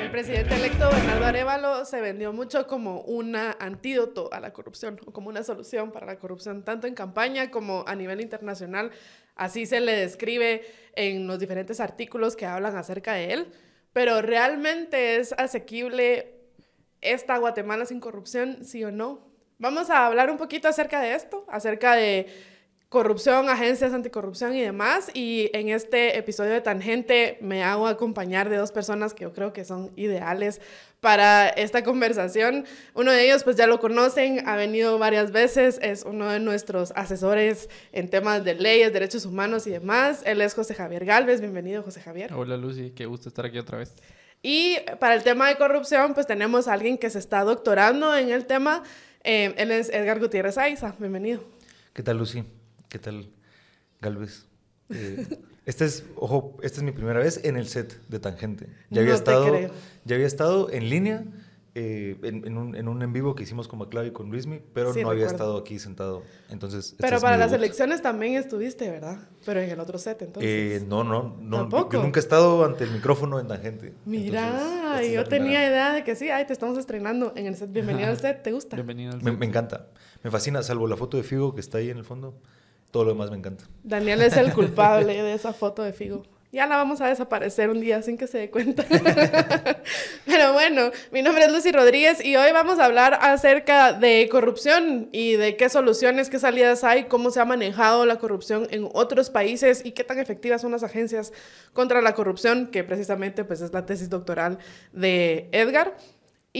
El presidente electo Bernardo Arevalo se vendió mucho como un antídoto a la corrupción o como una solución para la corrupción, tanto en campaña como a nivel internacional. Así se le describe en los diferentes artículos que hablan acerca de él. Pero realmente es asequible esta Guatemala sin corrupción, sí o no. Vamos a hablar un poquito acerca de esto, acerca de corrupción, agencias anticorrupción y demás. Y en este episodio de Tangente me hago acompañar de dos personas que yo creo que son ideales para esta conversación. Uno de ellos, pues ya lo conocen, ha venido varias veces, es uno de nuestros asesores en temas de leyes, derechos humanos y demás. Él es José Javier Galvez. Bienvenido, José Javier. Hola, Lucy. Qué gusto estar aquí otra vez. Y para el tema de corrupción, pues tenemos a alguien que se está doctorando en el tema. Eh, él es Edgar Gutiérrez Aiza. Bienvenido. ¿Qué tal, Lucy? ¿Qué tal, Galvez? Eh, este es, ojo, esta es mi primera vez en el set de Tangente. Ya había, estado, ya había estado en línea eh, en, un, en, vivo que hicimos con McClav y con Luismi, pero no había estado aquí sentado. Entonces, este pero para las elecciones también estuviste, ¿verdad? Pero en el otro set, entonces. Eh, no, no, no. Yo nunca he estado ante el micrófono en Tangente. Mira, yo tenía idea de que sí, ay, te estamos estrenando en el set. Bienvenido al set, ¿te gusta? Bienvenido al set. me encanta. Me fascina, salvo la foto de Figo que está ahí en el fondo. Todo lo demás me encanta. Daniel es el culpable de esa foto de Figo. Ya la vamos a desaparecer un día sin que se dé cuenta. Pero bueno, mi nombre es Lucy Rodríguez y hoy vamos a hablar acerca de corrupción y de qué soluciones, qué salidas hay, cómo se ha manejado la corrupción en otros países y qué tan efectivas son las agencias contra la corrupción, que precisamente pues es la tesis doctoral de Edgar.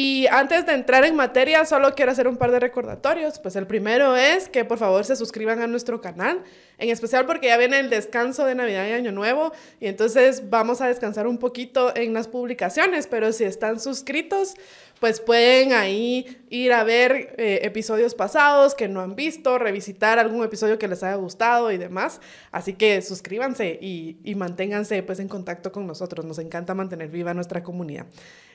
Y antes de entrar en materia, solo quiero hacer un par de recordatorios. Pues el primero es que por favor se suscriban a nuestro canal, en especial porque ya viene el descanso de Navidad y Año Nuevo, y entonces vamos a descansar un poquito en las publicaciones, pero si están suscritos, pues pueden ahí ir a ver eh, episodios pasados que no han visto, revisitar algún episodio que les haya gustado y demás. Así que suscríbanse y, y manténganse pues en contacto con nosotros. Nos encanta mantener viva nuestra comunidad.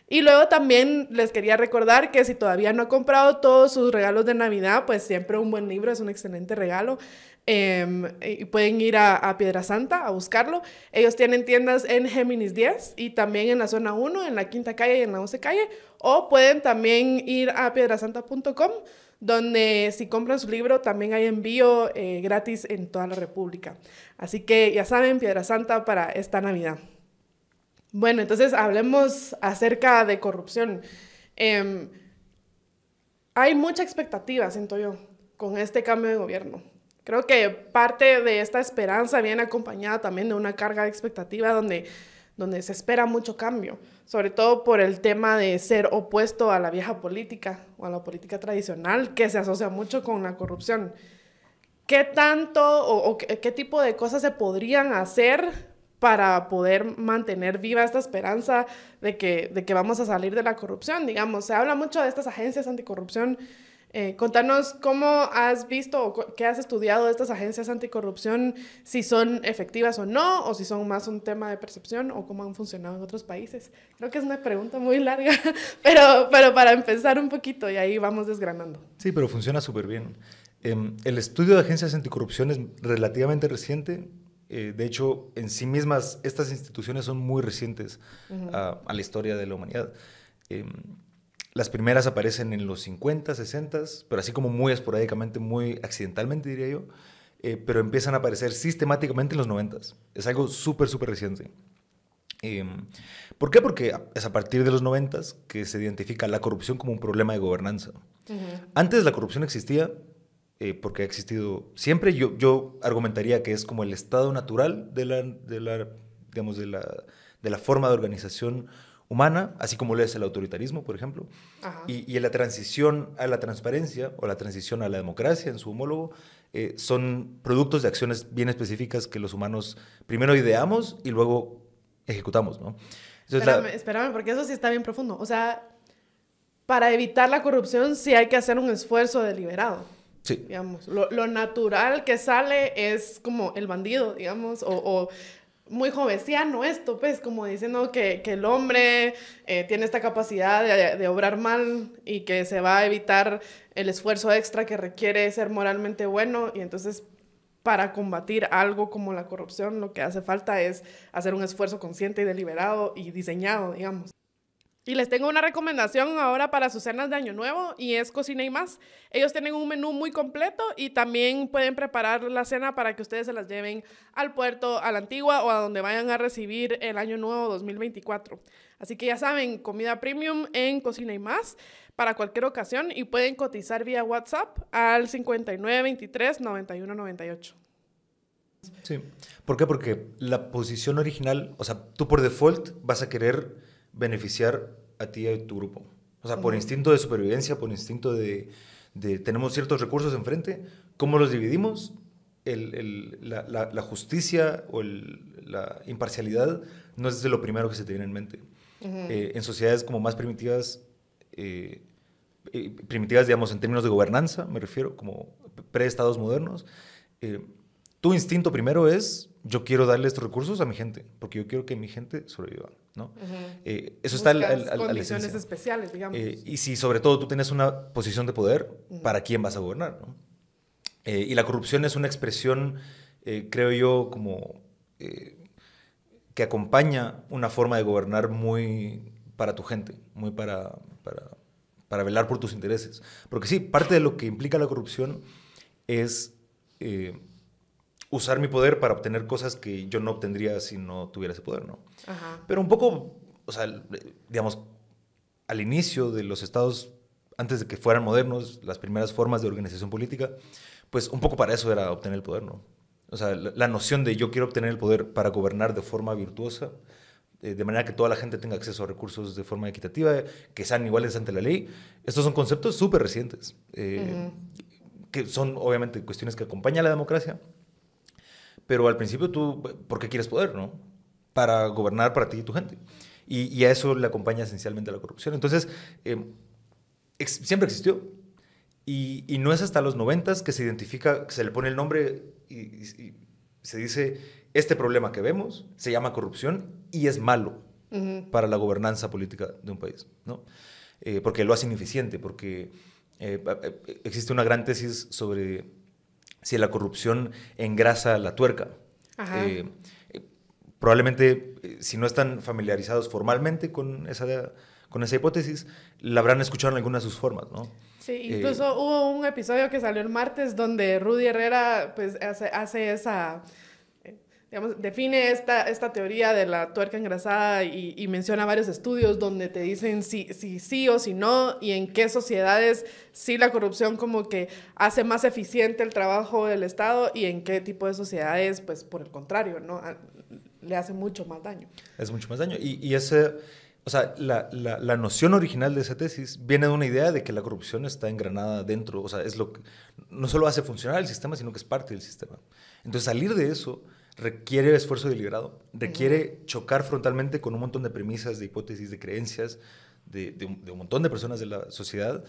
Y luego también les quería recordar que si todavía no han comprado todos sus regalos de Navidad, pues siempre un buen libro es un excelente regalo. Em, y pueden ir a, a, Piedra a buscarlo. Ellos tienen tiendas en Géminis 10 y también en la zona 1, en la quinta calle y en la 11 calle. O pueden también ir a piedrasanta.com, donde si compran su libro también hay envío eh, gratis en toda la República. Así que ya saben, Piedra Santa para esta Navidad. Bueno, entonces hablemos acerca de corrupción. Em, hay mucha expectativa, siento yo, con este cambio de gobierno. Creo que parte de esta esperanza viene acompañada también de una carga de expectativa donde, donde se espera mucho cambio, sobre todo por el tema de ser opuesto a la vieja política o a la política tradicional que se asocia mucho con la corrupción. ¿Qué tanto o, qué tipo de cosas se podrían hacer para poder mantener viva esta esperanza de que, de que vamos a salir de la corrupción. Digamos, se habla mucho de estas agencias anticorrupción. Eh, contanos cómo has visto o qué has estudiado de estas agencias anticorrupción, si son efectivas o no, o si son más un tema de percepción o cómo han funcionado en otros países. Creo que es una pregunta muy larga, pero, pero para empezar un poquito y ahí vamos desgranando. Sí, pero funciona súper bien. Em, el estudio de agencias anticorrupción es relativamente reciente, eh, de hecho, en sí mismas, estas instituciones son muy recientes a, la historia de la humanidad. Em, las primeras aparecen en los 50, 60, pero así como muy esporádicamente, muy accidentalmente, diría yo, eh, pero empiezan a aparecer sistemáticamente en los 90. Es algo súper, súper reciente. Em, ¿Por qué? Porque es a partir de los 90 que se identifica la corrupción como un problema de gobernanza. Antes la corrupción existía, eh, porque ha existido siempre. Yo, yo argumentaría que es como el estado natural de la, de la, digamos, de la, de la forma de organización humana, así como lo es el autoritarismo, por ejemplo. Y, y, la transición a la transparencia o la transición a la democracia en su homólogo eh, son productos de acciones bien específicas que los humanos primero ideamos y luego ejecutamos, ¿no? espérame, espérame, porque eso sí está bien profundo. O sea, para evitar la corrupción sí hay que hacer un esfuerzo deliberado. Sí. Digamos, lo, lo, natural que sale es como el bandido, digamos, o, o muy jovenciano esto, pues, como diciendo que, que el hombre eh, tiene esta capacidad de, de, obrar mal y que se va a evitar el esfuerzo extra que requiere ser moralmente bueno y entonces para combatir algo como la corrupción, lo que hace falta es hacer un esfuerzo consciente y deliberado y diseñado, digamos. Y les tengo una recomendación ahora para sus cenas de Año Nuevo y es Cocina y más. Ellos tienen un menú muy completo y también pueden preparar la cena para que ustedes se las lleven al puerto, a la antigua o a donde vayan a recibir el Año Nuevo 2024. Así que ya saben, comida premium en Cocina y más para cualquier ocasión y pueden cotizar vía WhatsApp al 5923 9198. Sí. ¿Por qué? Porque la posición original, o sea, tú por default vas a querer beneficiar a ti y a tu grupo. O sea, por instinto de supervivencia, por instinto de, de tenemos ciertos recursos enfrente, ¿cómo los dividimos? El, el, la, la, la, justicia o la imparcialidad no es de lo primero que se te viene en mente. Uh -huh. eh, en sociedades como más primitivas, eh, eh, primitivas, digamos, en términos de gobernanza, me refiero, como pre-estados modernos, tu instinto primero es, yo quiero darle estos recursos a mi gente, porque yo quiero que mi gente sobreviva, ¿no? Uh -huh. eh, eso Buscas está al, al, al condiciones especiales, digamos. Eh, y si sobre todo tú tienes una posición de poder, uh -huh. ¿para quién vas a gobernar? ¿no? Eh, y la corrupción es una expresión, creo yo, como que acompaña una forma de gobernar muy para tu gente, muy para, para, para velar por tus intereses. Porque sí, parte de lo que implica la corrupción es usar mi poder para obtener cosas que yo no obtendría si no tuviera ese poder, ¿no? Ajá. Pero un poco, o sea, digamos, al inicio de los estados, antes de que fueran modernos, las primeras formas de organización política, pues un poco para eso era obtener el poder, ¿no? O sea, la, la noción de yo quiero obtener el poder para gobernar de forma virtuosa, eh, de manera que toda la gente tenga acceso a recursos de forma equitativa, que sean iguales ante la ley. Estos son conceptos súper recientes, eh, uh -huh. que son obviamente cuestiones que acompañan a la democracia, pero al principio tú, ¿por qué quieres poder, no? Para gobernar para ti y tu gente. Y, y a eso le acompaña esencialmente la corrupción. Entonces, eh, ex siempre existió. Y, y, no es hasta los noventas que se identifica, que se le pone el nombre y, y, se dice, este problema que vemos se llama corrupción y es malo uh -huh. para la gobernanza política de un país, ¿no? Eh, porque lo hace ineficiente, porque eh, eh, existe una gran tesis sobre si la corrupción engrasa la tuerca. Eh, probablemente, eh, si no están familiarizados formalmente con esa, con esa hipótesis, la habrán escuchado en alguna de sus formas, ¿no? Sí, incluso eh, hubo un episodio que salió el martes donde Rudy Herrera pues, hace, hace esa define esta, esta teoría de la tuerca engrasada y, menciona varios estudios donde te dicen si, si sí o si no y en qué sociedades sí la corrupción como que hace más eficiente el trabajo del Estado y en qué tipo de sociedades, pues por el contrario, ¿no? Le hace mucho más daño. Es mucho más daño. Y, y ese, o sea, la, la, la, noción original de esa tesis viene de una idea de que la corrupción está engranada dentro, o sea, es lo que no solo hace funcionar el sistema, sino que es parte del sistema. Entonces, salir de eso requiere esfuerzo deliberado, requiere uh -huh. chocar frontalmente con un montón de premisas, de hipótesis, de creencias de, de, un, de, un, montón de personas de la sociedad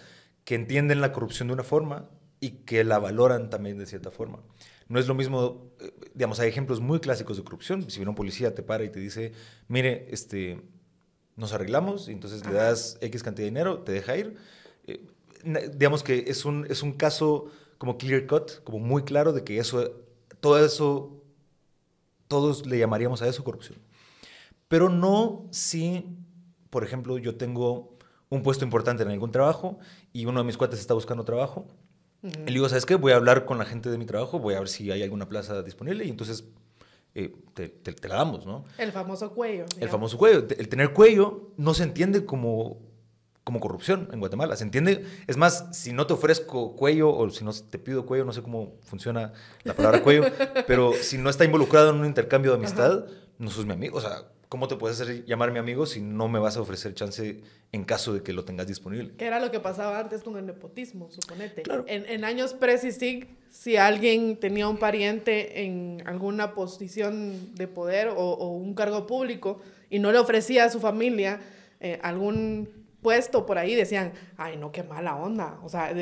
que entienden la corrupción de una forma y que la valoran también de cierta forma. No es lo mismo, eh, digamos, hay ejemplos muy clásicos de corrupción. Si viene un policía, te para y te dice, mire, este, nos arreglamos, y entonces le das X cantidad de dinero, te deja ir. Eh, digamos que es un, es un caso como clear cut, como muy claro de que eso, todo eso todos le llamaríamos a eso corrupción. Pero no si, por ejemplo, yo tengo un puesto importante en algún trabajo y uno de mis cuates está buscando trabajo. Y le digo, ¿sabes qué? Voy a hablar con la gente de mi trabajo, voy a ver si hay alguna plaza disponible y entonces eh, te, te, te, la damos, ¿no? El famoso cuello. Digamos. El famoso cuello. El tener cuello no se entiende como, como corrupción en Guatemala. Se entiende, es más, si no te ofrezco cuello o si no te pido cuello, no sé cómo funciona la palabra cuello, pero si no está involucrado en un intercambio de amistad, Ajá. no sos mi amigo. O sea, ¿cómo te puedes hacer llamar mi amigo si no me vas a ofrecer chance en caso de que lo tengas disponible? Que era lo que pasaba antes con el nepotismo, suponete. Claro. En, en años pre-CICIG, si alguien tenía un pariente en alguna posición de poder o, o un cargo público y no le ofrecía a su familia eh, algún puesto por ahí decían, ay, no, qué mala onda. O sea,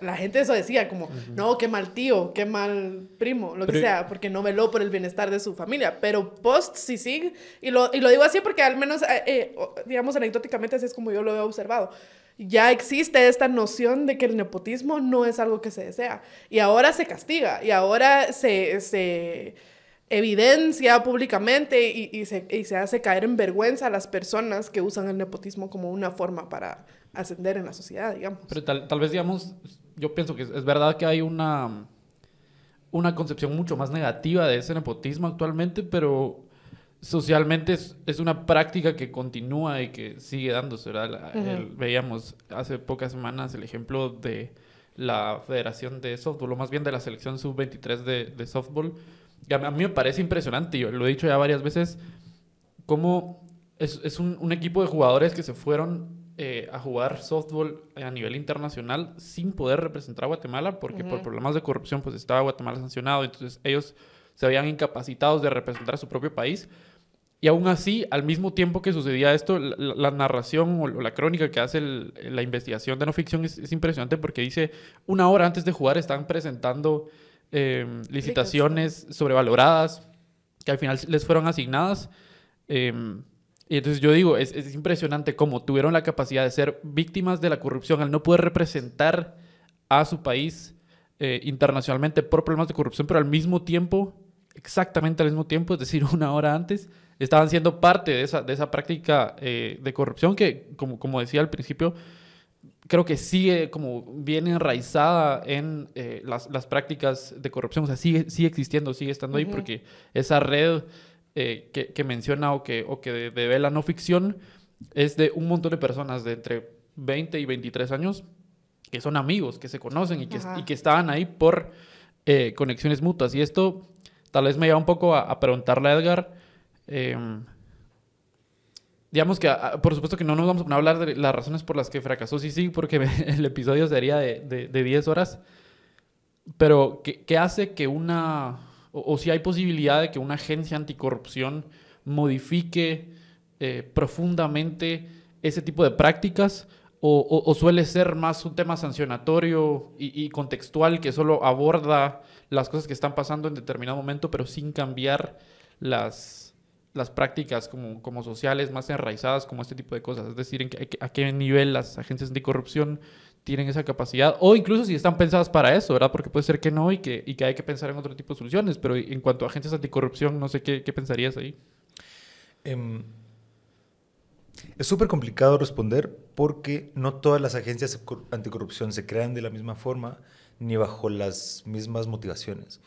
la gente eso decía, como, no, qué mal tío, qué mal primo, lo que sea, porque no veló por el bienestar de su familia. Pero post sí sí, y lo, y lo digo así porque al menos, eh, eh, digamos, anecdóticamente así es como yo lo he observado. Ya existe esta noción de que el nepotismo no es algo que se desea. Y ahora se castiga, y ahora se... se evidencia públicamente y, se, y, se, hace caer en vergüenza a las personas que usan el nepotismo como una forma para ascender en la sociedad, digamos. Pero tal, tal vez, digamos, yo pienso que es, verdad que hay una, una concepción mucho más negativa de ese nepotismo actualmente, pero socialmente es, es una práctica que continúa y que sigue dándose, ¿verdad? veíamos hace pocas semanas el ejemplo de la Federación de Softball, o más bien de la selección sub-23 de, de softball, a mí me parece impresionante, yo lo he dicho ya varias veces, cómo es, es un, un, equipo de jugadores que se fueron eh, a jugar softball a nivel internacional sin poder representar a Guatemala, porque por problemas de corrupción pues estaba Guatemala sancionado, entonces ellos se habían incapacitados de representar a su propio país. Y aún así, al mismo tiempo que sucedía esto, la, narración o, la crónica que hace la investigación de no ficción es, es, impresionante porque dice, una hora antes de jugar están presentando Em, licitaciones sobrevaloradas que al final les fueron asignadas. Em, y entonces yo digo, es, es, impresionante cómo tuvieron la capacidad de ser víctimas de la corrupción al no poder representar a su país eh, internacionalmente por problemas de corrupción, pero al mismo tiempo, exactamente al mismo tiempo, es decir, una hora antes, estaban siendo parte de esa, de esa práctica eh, de corrupción que, como, como decía al principio, creo que sigue como bien enraizada en eh, las, las, prácticas de corrupción, o sea, sigue, sigue existiendo, sigue estando ahí, porque esa red eh, que, que, menciona o que, o que de, la no ficción es de un montón de personas de entre 20 y 23 años que son amigos, que se conocen y que, y que estaban ahí por eh, conexiones mutuas. Y esto tal vez me lleva un poco a, a preguntarle a Edgar. Digamos que, ah, por supuesto que no nos vamos a hablar de las razones por las que fracasó sí, sí, porque el episodio sería de, de, 10 horas. Pero, ¿qué, ¿qué, hace que una, o, si hay posibilidad de que una agencia anticorrupción modifique eh, profundamente ese tipo de prácticas? O, o, suele ser más un tema sancionatorio y, y, contextual que solo aborda las cosas que están pasando en determinado momento, pero sin cambiar las, las prácticas como, como sociales más enraizadas como este tipo de cosas. Es decir, en a qué nivel las agencias anticorrupción tienen esa capacidad o incluso si están pensadas para eso, ¿verdad? Porque puede ser que no y que, y que hay que pensar en otro tipo de soluciones. Pero en cuanto a agencias anticorrupción, no sé qué, qué pensarías ahí. Em, es súper complicado responder porque no todas las agencias anticorrupción se crean de la misma forma ni bajo las mismas motivaciones.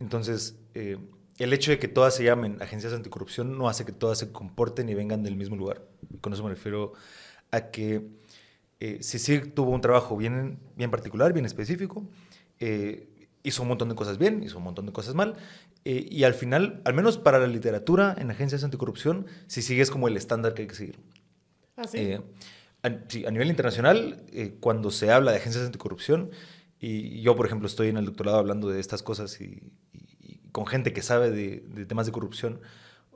Entonces, eh, el hecho de que todas se llamen agencias anticorrupción no hace que todas se comporten y vengan del mismo lugar. Con eso me refiero a que eh, sí tuvo un trabajo bien, bien particular, bien específico, eh, hizo un montón de cosas bien, hizo un montón de cosas mal, eh, y al final, al menos para la literatura en agencias anticorrupción, sí sigue es como el estándar que hay que seguir. ¿Ah, sí? A, sí, a nivel internacional, cuando se habla de agencias anticorrupción, y yo, por ejemplo, estoy en el doctorado hablando de estas cosas y, con gente que sabe de, temas de corrupción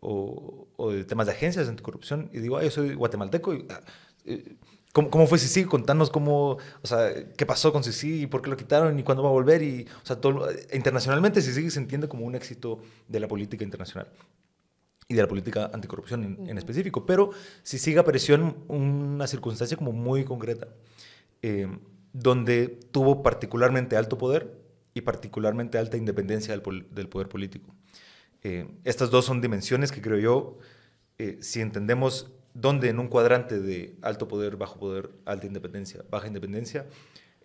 o, de temas de agencias de anticorrupción y digo, yo soy guatemalteco y... Ah, eh, ¿Cómo, ¿Cómo, fue Sisi? Contanos cómo, o sea, qué pasó con Sisi y por qué lo quitaron y cuándo va a volver. Y, o sea, todo, internacionalmente Sisi se entiende como un éxito de la política internacional y de la política anticorrupción en, específico. Pero Sisi apareció en una circunstancia como muy concreta, eh, donde tuvo particularmente alto poder y particularmente alta independencia del, del poder político. Eh, estas dos son dimensiones que creo yo, eh, si entendemos dónde en un cuadrante de alto poder, bajo poder, alta independencia, baja independencia,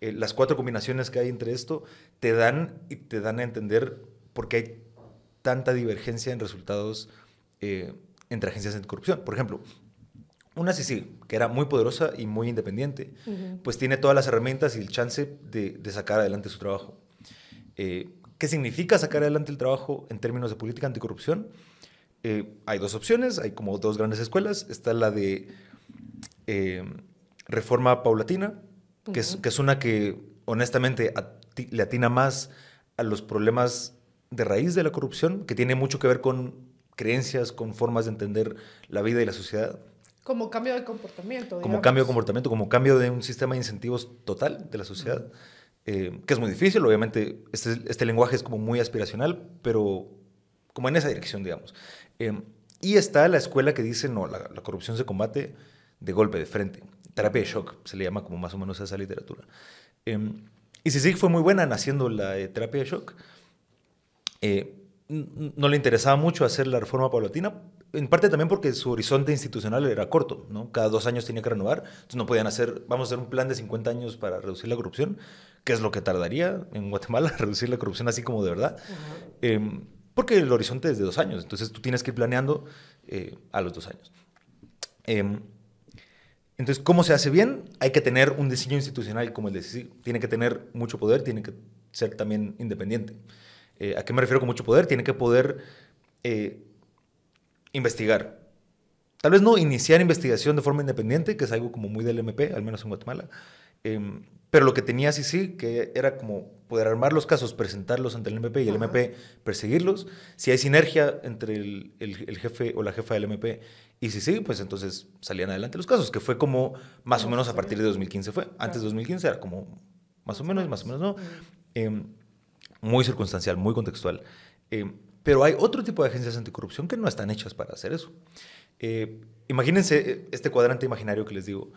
eh, las cuatro combinaciones que hay entre esto te dan y te dan a entender por qué hay tanta divergencia en resultados entre agencias anticorrupción. Por ejemplo, una sí, que era muy poderosa y muy independiente, pues tiene todas las herramientas y el chance de, de sacar adelante su trabajo. Eh, ¿Qué significa sacar adelante el trabajo en términos de política anticorrupción? Eh, hay dos opciones, hay como dos grandes escuelas. Está la de eh, reforma paulatina, que, es, que, es, una que honestamente le atina más a los problemas de raíz de la corrupción, que tiene mucho que ver con creencias, con formas de entender la vida y la sociedad. Como cambio de comportamiento. Como digamos. cambio de comportamiento, como cambio de un sistema de incentivos total de la sociedad, eh, que es muy difícil, obviamente este, este lenguaje es como muy aspiracional, pero como en esa dirección, digamos. Eh, y está la escuela que dice, no, la, la corrupción se combate de golpe, de frente. Terapia de shock, se le llama como más o menos esa literatura. Eh, y Sisig fue muy buena en haciendo la eh, terapia de shock. Eh, no le interesaba mucho hacer la reforma paulatina, en parte también porque su horizonte institucional era corto, ¿no? Cada dos años tenía que renovar, entonces no podían hacer, vamos a hacer un plan de 50 años para reducir la corrupción, que es lo que tardaría en Guatemala, reducir la corrupción así como de verdad. Eh, porque el horizonte es de dos años, entonces tú tienes que ir planeando eh, a los dos años. Eh, entonces, ¿cómo se hace bien? Hay que tener un diseño institucional como el de CICIG. Tiene que tener mucho poder, tiene que ser también independiente. Eh, ¿A qué me refiero con mucho poder? Tiene que poder eh, investigar. Tal vez no iniciar investigación de forma independiente, que es algo como muy del MP, al menos en Guatemala. Eh, pero lo que tenía CICIG, que era como poder armar los casos, presentarlos ante el MP y el Ajá. MP perseguirlos. Si hay sinergia entre el, el- el jefe o la jefa del MP y CICIG, pues entonces salían adelante los casos, que fue como más o menos a partir de 2015 fue. Antes de 2015 era como más o menos, más o menos no. Eh, muy circunstancial, muy contextual. Eh, pero hay otro tipo de agencias anticorrupción que no están hechas para hacer eso. Eh, imagínense eh, este cuadrante imaginario que les digo.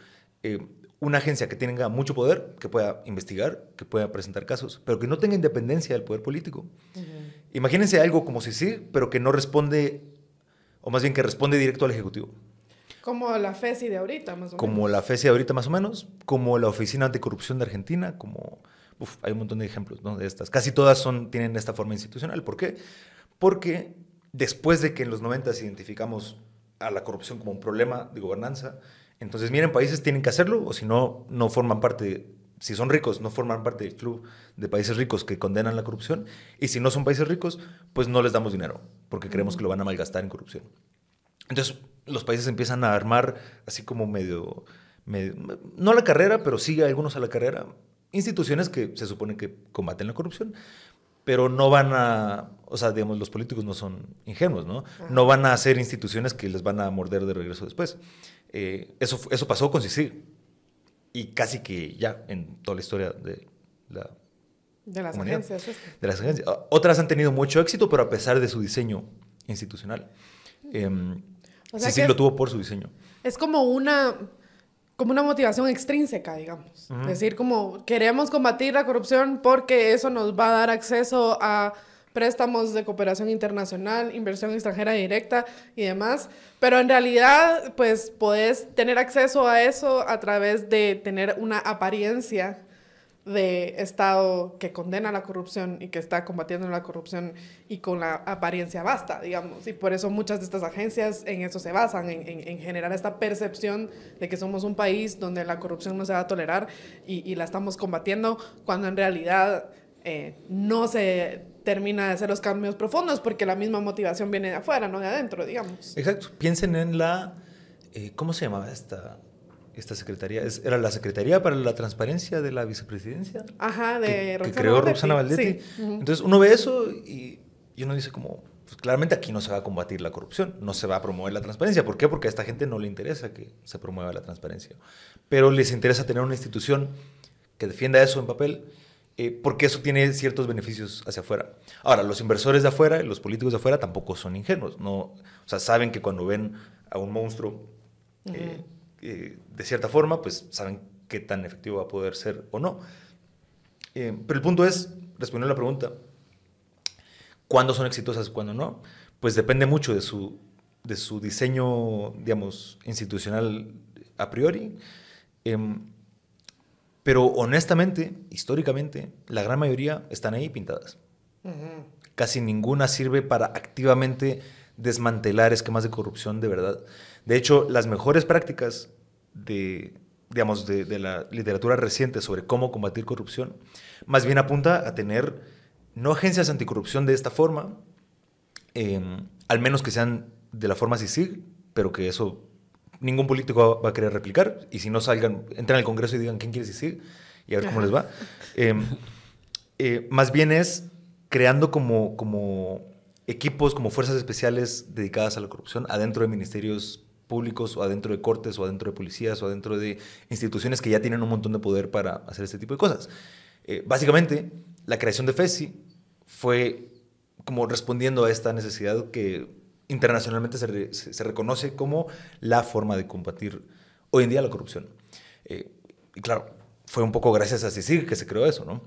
Una agencia que tenga mucho poder, que pueda investigar, que pueda presentar casos, pero que no tenga independencia del poder político. Imagínense algo como si sí, pero que no responde, o más bien que responde directo al Ejecutivo. Como la FESI de ahorita, más o Como menos. la FESI ahorita más o menos, como la Oficina Anticorrupción de Argentina, como... uf, hay un montón de ejemplos ¿no? de estas. Casi todas son, tienen esta forma institucional. ¿Por qué? Porque después de que en los 90 identificamos a la corrupción como un problema de gobernanza, entonces miren, países tienen que hacerlo o si no, no forman parte, si son ricos, no forman parte del club de países ricos que condenan la corrupción y si no son países ricos, pues no les damos dinero porque creemos que lo van a malgastar en corrupción. Entonces, los países empiezan a armar así como medio, medio- no a la carrera, pero sí algunos a la carrera, instituciones que se supone que combaten la corrupción, pero no van a, o sea, digamos, los políticos no son ingenuos, ¿no? No van a hacer instituciones que les van a morder de regreso después. Eh, eso, eso pasó con CICIG y casi que ya en toda la historia de la De las Humanidad. agencias. estas. de las agencias. Otras han tenido mucho éxito, pero a pesar de su diseño institucional. Eh, O sea lo es- tuvo por su diseño. Es como una, como una motivación extrínseca, digamos. Ujú. Decir, como queremos combatir la corrupción porque eso nos va a dar acceso a préstamos de cooperación internacional, inversión extranjera directa y demás. Pero en realidad, pues, podés tener acceso a eso a través de tener una apariencia de Estado que condena la corrupción y que está combatiendo la corrupción y con la apariencia basta, digamos. Y por eso muchas de estas agencias en eso se basan, en, en- en generar esta percepción de que somos un país donde la corrupción no se va a tolerar y, y la estamos combatiendo, cuando en realidad eh, no se termina de hacer los cambios profundos porque la misma motivación viene de afuera, no de adentro, digamos. Exacto. Piensen en la. eh, ¿Cómo se llamaba esta, esta secretaría? ¿Era la Secretaría para la Transparencia de la Vicepresidencia? Ajá, de que, que creó Valdetti. Roxana Valdetti. Sí. Entonces uno ve eso y, y uno dice como, pues claramente aquí no se va a combatir la corrupción, no se va a promover la transparencia. ¿Por qué? Porque a esta gente no le interesa que se promueva la transparencia. Pero les interesa tener una institución que defienda eso en papel, eh, porque eso tiene ciertos beneficios hacia afuera. Ahora, los inversores de afuera, los políticos de afuera tampoco son ingenuos, ¿no? O sea, saben que cuando ven a un monstruo eh, eh, de cierta forma, pues saben qué tan efectivo va a poder ser o no. Pero el punto es, respondiendo a la pregunta, ¿cuándo son exitosas y cuándo no? Pues depende mucho de su, de su diseño, digamos, institucional a priori. Em, pero honestamente, históricamente, la gran mayoría están ahí pintadas. Casi ninguna sirve para activamente desmantelar esquemas de corrupción de verdad. De hecho, las mejores prácticas de, digamos, de, de la literatura reciente sobre cómo combatir corrupción, más bien apunta a tener no agencias anticorrupción de esta forma, eh, al menos que sean de la forma CICIG, pero que eso ningún político va, a querer replicar, y si no salgan, entran al Congreso y digan quién quiere CICIG, y a ver cómo les va. Eh, eh, más bien es creando como, como equipos, como fuerzas especiales dedicadas a la corrupción adentro de ministerios públicos o adentro de cortes o adentro de policías o adentro de instituciones que ya tienen un montón de poder para hacer este tipo de cosas. Eh, básicamente, la creación de FESI fue como respondiendo a esta necesidad que internacionalmente se, se, reconoce como la forma de combatir hoy en día la corrupción. Eh, y claro, fue un poco gracias a CICIG que se creó eso, ¿no?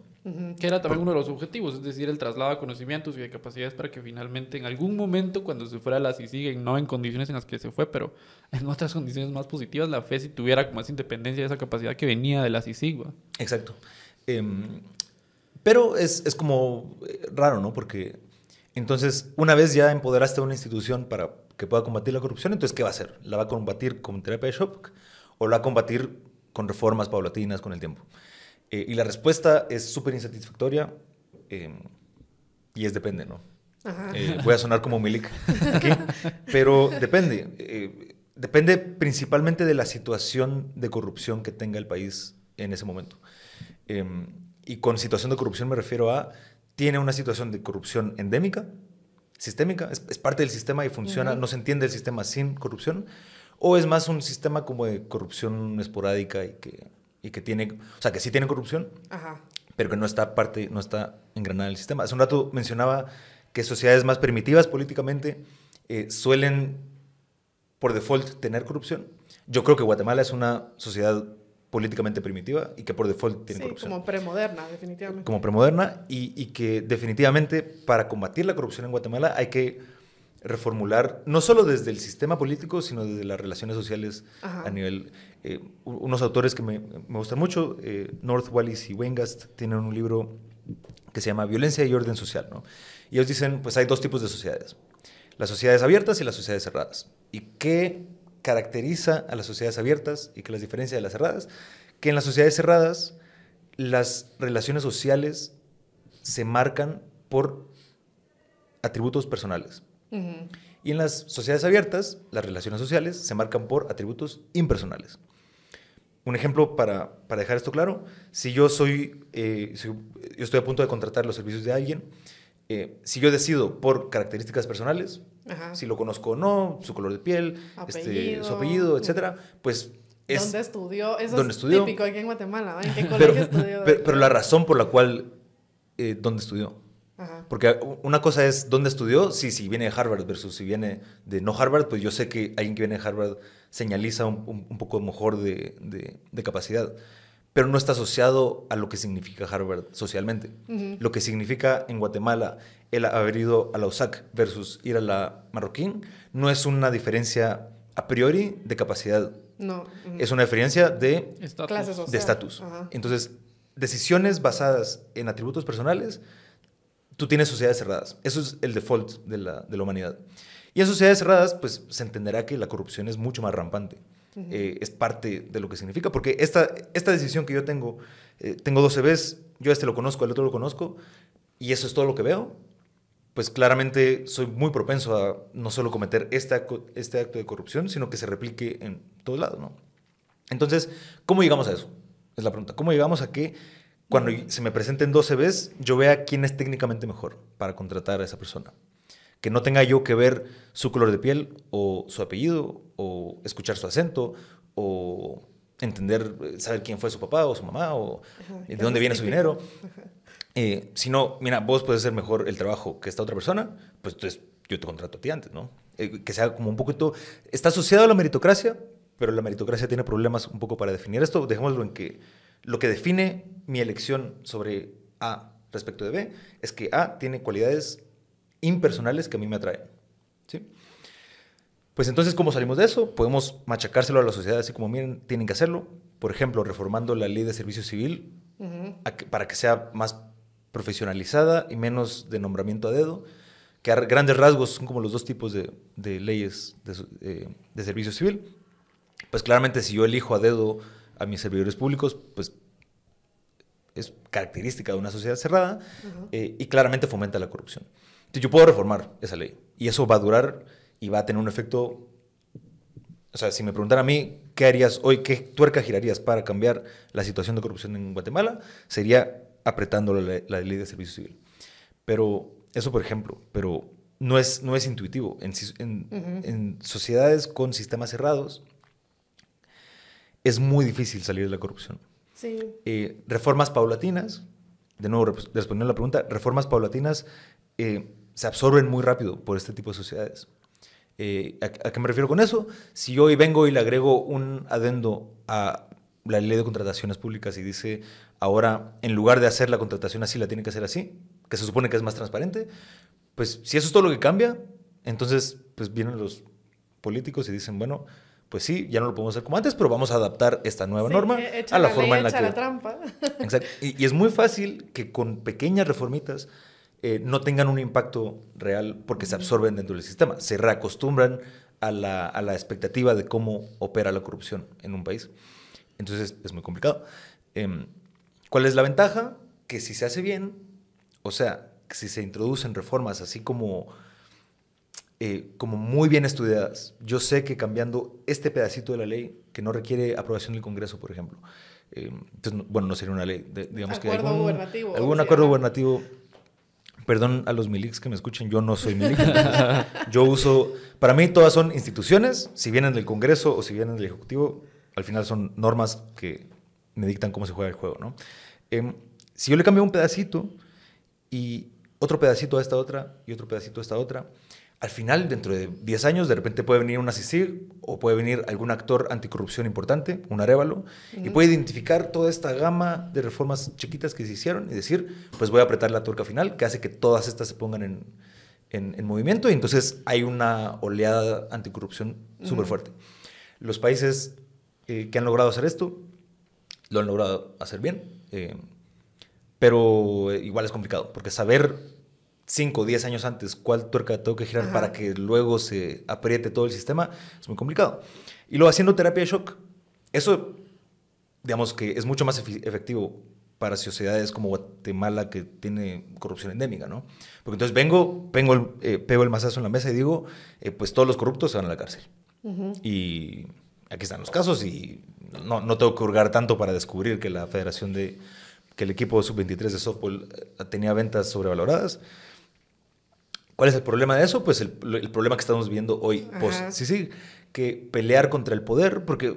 Que era también uno de los objetivos, es decir, el traslado de conocimientos y de capacidades para que finalmente en algún momento cuando se fuera la CICIG, no en condiciones en las que se fue, pero en otras condiciones más positivas, la FESI tuviera como esa independencia, esa capacidad que venía de la CICIG. Exacto. Em, pero es, es, como eh, raro, ¿no? Porque entonces, una vez ya empoderaste a una institución para que pueda combatir la corrupción, entonces, ¿qué va a hacer? ¿La va a combatir con terapia de shock o la va a combatir con reformas paulatinas con el tiempo? Eh, y la respuesta es súper insatisfactoria eh, y es depende, ¿no? Eh, voy a sonar como Milik aquí, pero depende. depende principalmente de la situación de corrupción que tenga el país en ese momento. Em, y con situación de corrupción me refiero a, tiene una situación de corrupción endémica, sistémica, es, parte del sistema y funciona, no se entiende el sistema sin corrupción, o es más un sistema como de corrupción esporádica y que y que tiene, o sea, que sí tiene corrupción, pero que no está parte, no está engranada en el sistema. Hace un rato mencionaba que sociedades más primitivas políticamente eh, suelen, por default, tener corrupción. Yo creo que Guatemala es una sociedad políticamente primitiva y que por default tiene sí, corrupción. como premoderna, definitivamente. Como premoderna y, y que definitivamente para combatir la corrupción en Guatemala hay que reformular, no solo desde el sistema político, sino desde las relaciones sociales a nivel... Eh, unos autores que me, me gustan mucho, eh, North Wallis y Weingast, tienen un libro que se llama Violencia y Orden Social. ¿no? Y ellos dicen, pues hay dos tipos de sociedades, las sociedades abiertas y las sociedades cerradas. ¿Y qué caracteriza a las sociedades abiertas y qué las diferencia de las cerradas? Que en las sociedades cerradas las relaciones sociales se marcan por atributos personales. Y en las sociedades abiertas, las relaciones sociales se marcan por atributos impersonales. Un ejemplo para, para dejar esto claro, si yo soy, eh, yo estoy a punto de contratar los servicios de alguien, eh, si yo decido por características personales, si lo conozco o no, su color de piel, Este, su apellido, etcétera, pues es... ¿Dónde estudió? Eso es típico aquí en Guatemala, ¿en qué colegio estudió? Pero, la razón por la cual, eh, ¿dónde estudió? Porque una cosa es dónde estudió, sí, si viene de Harvard versus si viene de no Harvard, pues yo sé que alguien que viene de Harvard señaliza un, un, poco mejor de, de, capacidad, pero no está asociado a lo que significa Harvard socialmente. Lo que significa en Guatemala el haber ido a la USAC versus ir a la Marroquín no es una diferencia a priori de capacidad. No. Es una diferencia de estatus. Entonces, decisiones basadas en atributos personales tú tienes sociedades cerradas. Eso es el default de la, de la humanidad. Y en sociedades cerradas, pues se entenderá que la corrupción es mucho más rampante. Eh, es parte de lo que significa, porque esta, esta decisión que yo tengo, eh, tengo 12 veces, yo a este lo conozco, al otro lo conozco, y eso es todo lo que veo, pues claramente soy muy propenso a no solo cometer este, este acto de corrupción, sino que se replique en todos lados, ¿no? Entonces, ¿cómo llegamos a eso? Es la pregunta. ¿Cómo llegamos a que cuando se me presenten 12 veces, yo vea quién es técnicamente mejor para contratar a esa persona. Que no tenga yo que ver su color de piel o su apellido o escuchar su acento o entender, saber quién fue su papá o su mamá o de dónde viene su dinero. Eh, si no, mira, vos puedes hacer mejor el trabajo que esta otra persona, pues entonces yo te contrato a ti antes, ¿no? Eh, que sea como un poquito, está asociado a la meritocracia, pero la meritocracia tiene problemas un poco para definir esto. Dejémoslo en que lo que define mi elección sobre A respecto de B es que A tiene cualidades impersonales que a mí me atraen. ¿sí? Pues entonces, ¿cómo salimos de eso? Podemos machacárselo a la sociedad así como miren, tienen que hacerlo. Por ejemplo, reformando la ley de servicio civil para que sea más profesionalizada y menos de nombramiento a dedo, que a grandes rasgos son como los dos tipos de, leyes de, eh, de servicio civil. Pues claramente si yo elijo a dedo a mis servidores públicos, pues es característica de una sociedad cerrada eh, y claramente fomenta la corrupción. Entonces yo puedo reformar esa ley y eso va a durar y va a tener un efecto... O sea, si me preguntan a mí, ¿qué harías hoy? ¿Qué tuerca girarías para cambiar la situación de corrupción en Guatemala? Sería apretando la, ley de servicio civil. Pero eso, por ejemplo, pero no, es, no es intuitivo. En, en, en sociedades con sistemas cerrados es muy difícil salir de la corrupción. Sí. Eh, reformas paulatinas, de nuevo respondiendo a la pregunta, reformas paulatinas eh, se absorben muy rápido por este tipo de sociedades. Eh, ¿a, qué me refiero con eso? Si hoy vengo y le agrego un adendo a la ley de contrataciones públicas y dice, ahora en lugar de hacer la contratación así, la tiene que hacer así, que se supone que es más transparente, pues si eso es todo lo que cambia, entonces pues vienen los políticos y dicen, bueno, pues sí, ya no lo podemos hacer como antes, pero vamos a adaptar esta nueva norma a la, forma en la que... La trampa. Exacto. Y, es muy fácil que con pequeñas reformitas eh, no tengan un impacto real porque se absorben dentro del sistema, se reacostumbran a la, a la expectativa de cómo opera la corrupción en un país. Entonces es muy complicado. Em, ¿Cuál es la ventaja? Que si se hace bien, o sea, que si se introducen reformas así como eh, como muy bien estudiadas. Yo sé que cambiando este pedacito de la ley, que no requiere aprobación del Congreso, por ejemplo, eh, entonces, bueno, no sería una ley, digamos que algún, gubernativo, algún acuerdo gubernativo. Perdón a los milics que me escuchen, yo no soy milic. yo uso, para mí todas son instituciones, si vienen del Congreso o si vienen del Ejecutivo, al final son normas que me dictan cómo se juega el juego, ¿no? Em, si yo le cambio un pedacito y otro pedacito a esta otra y otro pedacito a esta otra, al final, dentro de 10 años, de repente puede venir una CICIG o puede venir algún actor anticorrupción importante, un arévalo, y puede identificar toda esta gama de reformas chiquitas que se hicieron y decir, pues voy a apretar la tuerca final, que hace que todas estas se pongan en, en, movimiento y entonces hay una oleada anticorrupción súper fuerte. Los países eh, que han logrado hacer esto, lo han logrado hacer bien, eh, pero igual es complicado, porque saber 5 o 10 años antes cuál tuerca tengo que girar para que luego se apriete todo el sistema, es muy complicado. Y luego haciendo terapia de shock, eso, digamos que es mucho más efectivo para sociedades como Guatemala que tiene corrupción endémica, ¿no? Porque entonces vengo, vengo el, eh, pego el mazazo en la mesa y digo, eh, pues todos los corruptos se van a la cárcel. Y aquí están los casos y no, no tengo que hurgar tanto para descubrir que la federación de, que el equipo sub-23 de softball eh, tenía ventas sobrevaloradas. ¿Cuál es el problema de eso? Pues el, problema que estamos viendo hoy post sí, sí, que pelear contra el poder, porque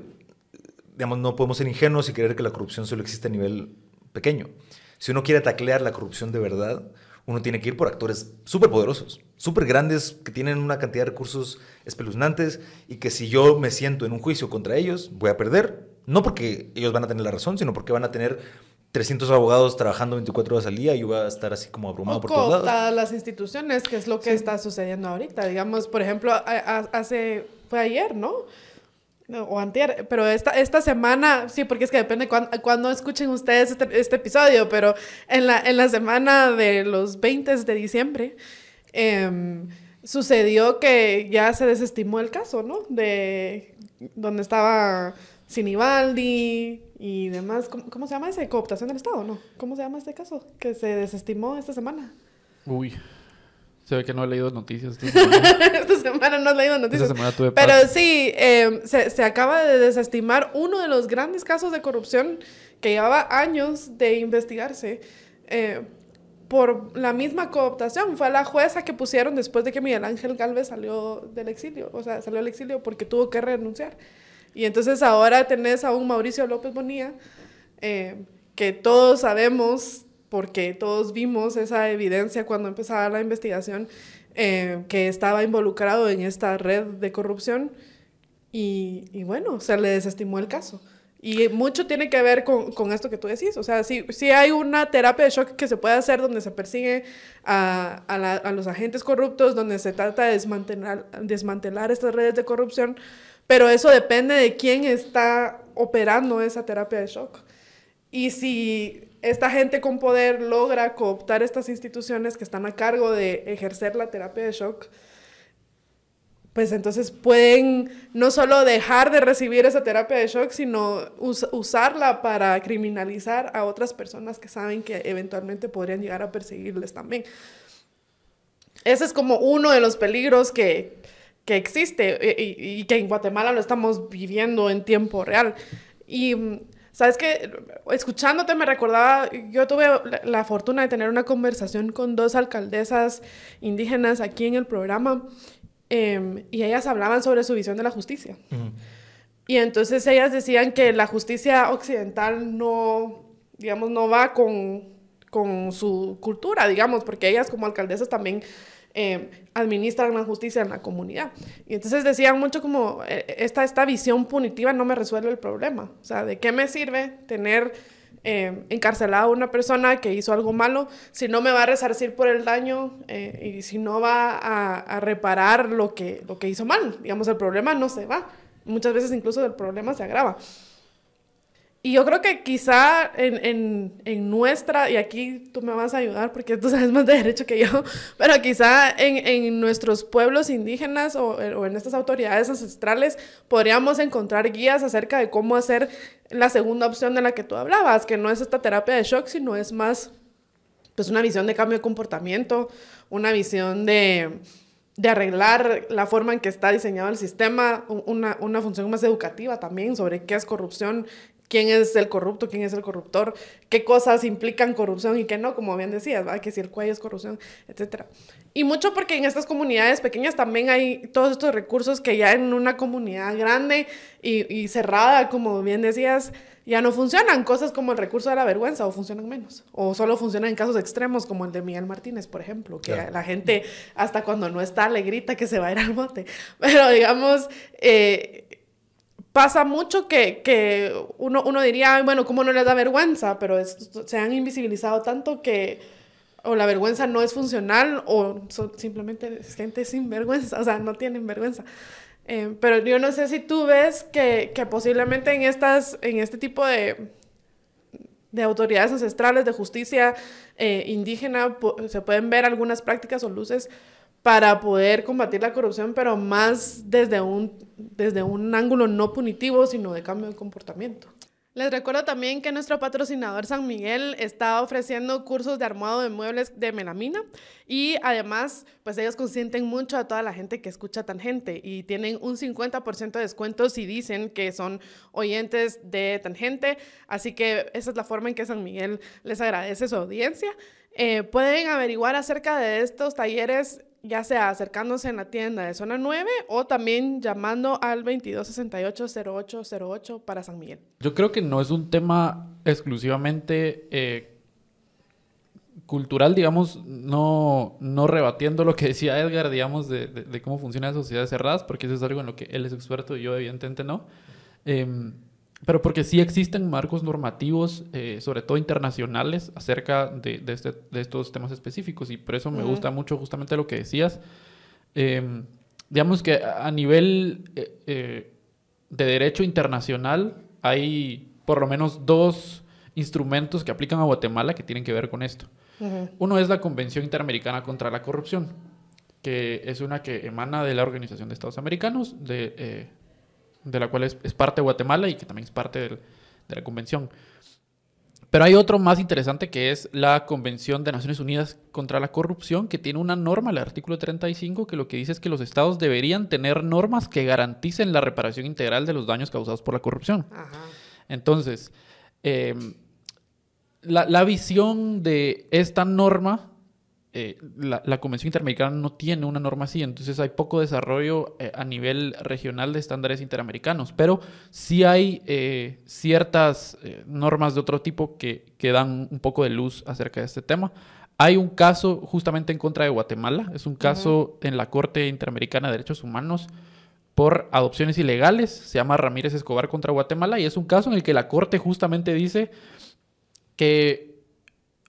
digamos, no podemos ser ingenuos y creer que la corrupción solo existe a nivel pequeño. Si uno quiere taclear la corrupción de verdad, uno tiene que ir por actores súper poderosos, súper grandes, que tienen una cantidad de recursos espeluznantes y que si yo me siento en un juicio contra ellos, voy a perder. No porque ellos van a tener la razón, sino porque van a tener 300 abogados trabajando 24 horas al día y yo a estar así como abrumado por todos lados. las instituciones, que es lo que está sucediendo ahorita. Digamos, por ejemplo, hace, fue ayer, ¿no? o antier, pero esta, esta semana, sí, porque es que depende cuando, escuchen ustedes este, este, episodio, pero en la, en la semana de los 20 de diciembre, em, sucedió que ya se desestimó el caso, ¿no? De donde estaba Sinibaldi, y demás. ¿Cómo, se llama ese? Cooptación del Estado, ¿no? ¿Cómo se llama este caso? Que se desestimó esta semana. Uy. Se ve que no he leído noticias. Esta semana, esta semana no he leído noticias. Esta semana tuve Pero sí, em, se, se, acaba de desestimar uno de los grandes casos de corrupción que llevaba años de investigarse. Eh, por la misma cooptación. Fue la jueza que pusieron después de que Miguel Ángel Galvez salió del exilio. O sea, salió del exilio porque tuvo que renunciar. Y entonces ahora tenés a un Mauricio López Bonilla, eh, que todos sabemos, porque todos vimos esa evidencia cuando empezaba la investigación, eh, que estaba involucrado en esta red de corrupción. Y, y, bueno, se le desestimó el caso. Y mucho tiene que ver con, con esto que tú decís. O sea, si, si, hay una terapia de shock que se puede hacer donde se persigue a, a, a los agentes corruptos, donde se trata de desmantelar, desmantelar estas redes de corrupción, pero eso depende de quién está operando esa terapia de shock. Y si esta gente con poder logra cooptar estas instituciones que están a cargo de ejercer la terapia de shock, pues entonces pueden no solo dejar de recibir esa terapia de shock, sino usarla para criminalizar a otras personas que saben que eventualmente podrían llegar a perseguirles también. Ese es como uno de los peligros que, que existe eh, y, que en Guatemala lo estamos viviendo en tiempo real. Y mm, Sabes que escuchándote me recordaba, yo tuve la, fortuna de tener una conversación con dos alcaldesas indígenas aquí en el programa em, y ellas hablaban sobre su visión de la justicia. Y entonces ellas decían que la justicia occidental no, digamos, no va con, con su cultura, digamos, porque ellas como alcaldesas también eh, administran la justicia en la comunidad. Y entonces decían mucho como, eh, esta, esta visión punitiva no me resuelve el problema. O sea, ¿de qué me sirve tener eh, encarcelada a una persona que hizo algo malo si no me va a resarcir por el daño y si no va a, a, reparar lo que, lo que hizo mal? Digamos, el problema no se va. Muchas veces incluso el problema se agrava. Y yo creo que quizá en, en, en, nuestra, y aquí tú me vas a ayudar porque tú sabes más de derecho que yo, pero quizá en, en nuestros pueblos indígenas o, o, en estas autoridades ancestrales podríamos encontrar guías acerca de cómo hacer la segunda opción de la que tú hablabas, que no es esta terapia de shock, sino es más pues una visión de cambio de comportamiento, una visión de, de arreglar la forma en que está diseñado el sistema, una, una, función más educativa también sobre qué es corrupción, quién es el corrupto, quién es el corruptor, qué cosas implican corrupción y qué no, como bien decías, que si el cuello es corrupción, etc. Y mucho porque en estas comunidades pequeñas también hay todos estos recursos que ya en una comunidad grande y, cerrada, como bien decías, ya no funcionan. Cosas como el recurso de la vergüenza o funcionan menos. O solo funcionan en casos extremos como el de Miguel Martínez, por ejemplo, que la gente hasta cuando no está le grita que se va a ir al bote. Pero digamos... Eh, pasa mucho que, que uno, uno, diría, bueno, ¿cómo no les da vergüenza? Pero se han invisibilizado tanto que o la vergüenza no es funcional o simplemente es gente sin vergüenza, o sea, no tienen vergüenza. Eh, pero yo no sé si tú ves que, que, posiblemente en, estas, en este tipo de, de autoridades ancestrales de justicia eh, indígena se pueden ver algunas prácticas o luces para poder combatir la corrupción, pero más desde un, desde un ángulo no punitivo, sino de cambio de comportamiento. Les recuerdo también que nuestro patrocinador San Miguel está ofreciendo cursos de armado de muebles de melamina y además, pues ellos consienten mucho a toda la gente que escucha Tangente y tienen un 50% de descuento si dicen que son oyentes de Tangente. Así que esa es la forma en que San Miguel les agradece su audiencia. Eh, pueden averiguar acerca de estos talleres ya sea acercándose en la tienda de zona 9 o también llamando al 2268-0808 para San Miguel. Yo creo que no es un tema exclusivamente eh, cultural, digamos, no, no rebatiendo lo que decía Edgar, digamos, de, de, cómo funcionan las sociedades cerradas, porque eso es algo en lo que él es experto y yo evidentemente no. Em, pero porque sí existen marcos normativos, eh, sobre todo internacionales, acerca de, de, este, de, estos temas específicos. Y por eso me gusta mucho justamente lo que decías. Em, digamos que a nivel eh, eh, de derecho internacional hay por lo menos dos instrumentos que aplican a Guatemala que tienen que ver con esto. Uno es la Convención Interamericana contra la Corrupción, que es una que emana de la Organización de Estados Americanos, de de la cual es, parte de Guatemala y que también es parte de la convención. Pero hay otro más interesante que es la Convención de Naciones Unidas contra la Corrupción, que tiene una norma, el artículo 35, que lo que dice es que los estados deberían tener normas que garanticen la reparación integral de los daños causados por la corrupción. Entonces, em, la, la, visión de esta norma eh, la, Convención Interamericana no tiene una norma así, entonces hay poco desarrollo eh, a nivel regional de estándares interamericanos, pero sí hay eh, ciertas normas de otro tipo que, que, dan un poco de luz acerca de este tema. Hay un caso justamente en contra de Guatemala, es un caso en la Corte Interamericana de Derechos Humanos por adopciones ilegales, se llama Ramírez Escobar contra Guatemala y es un caso en el que la Corte justamente dice que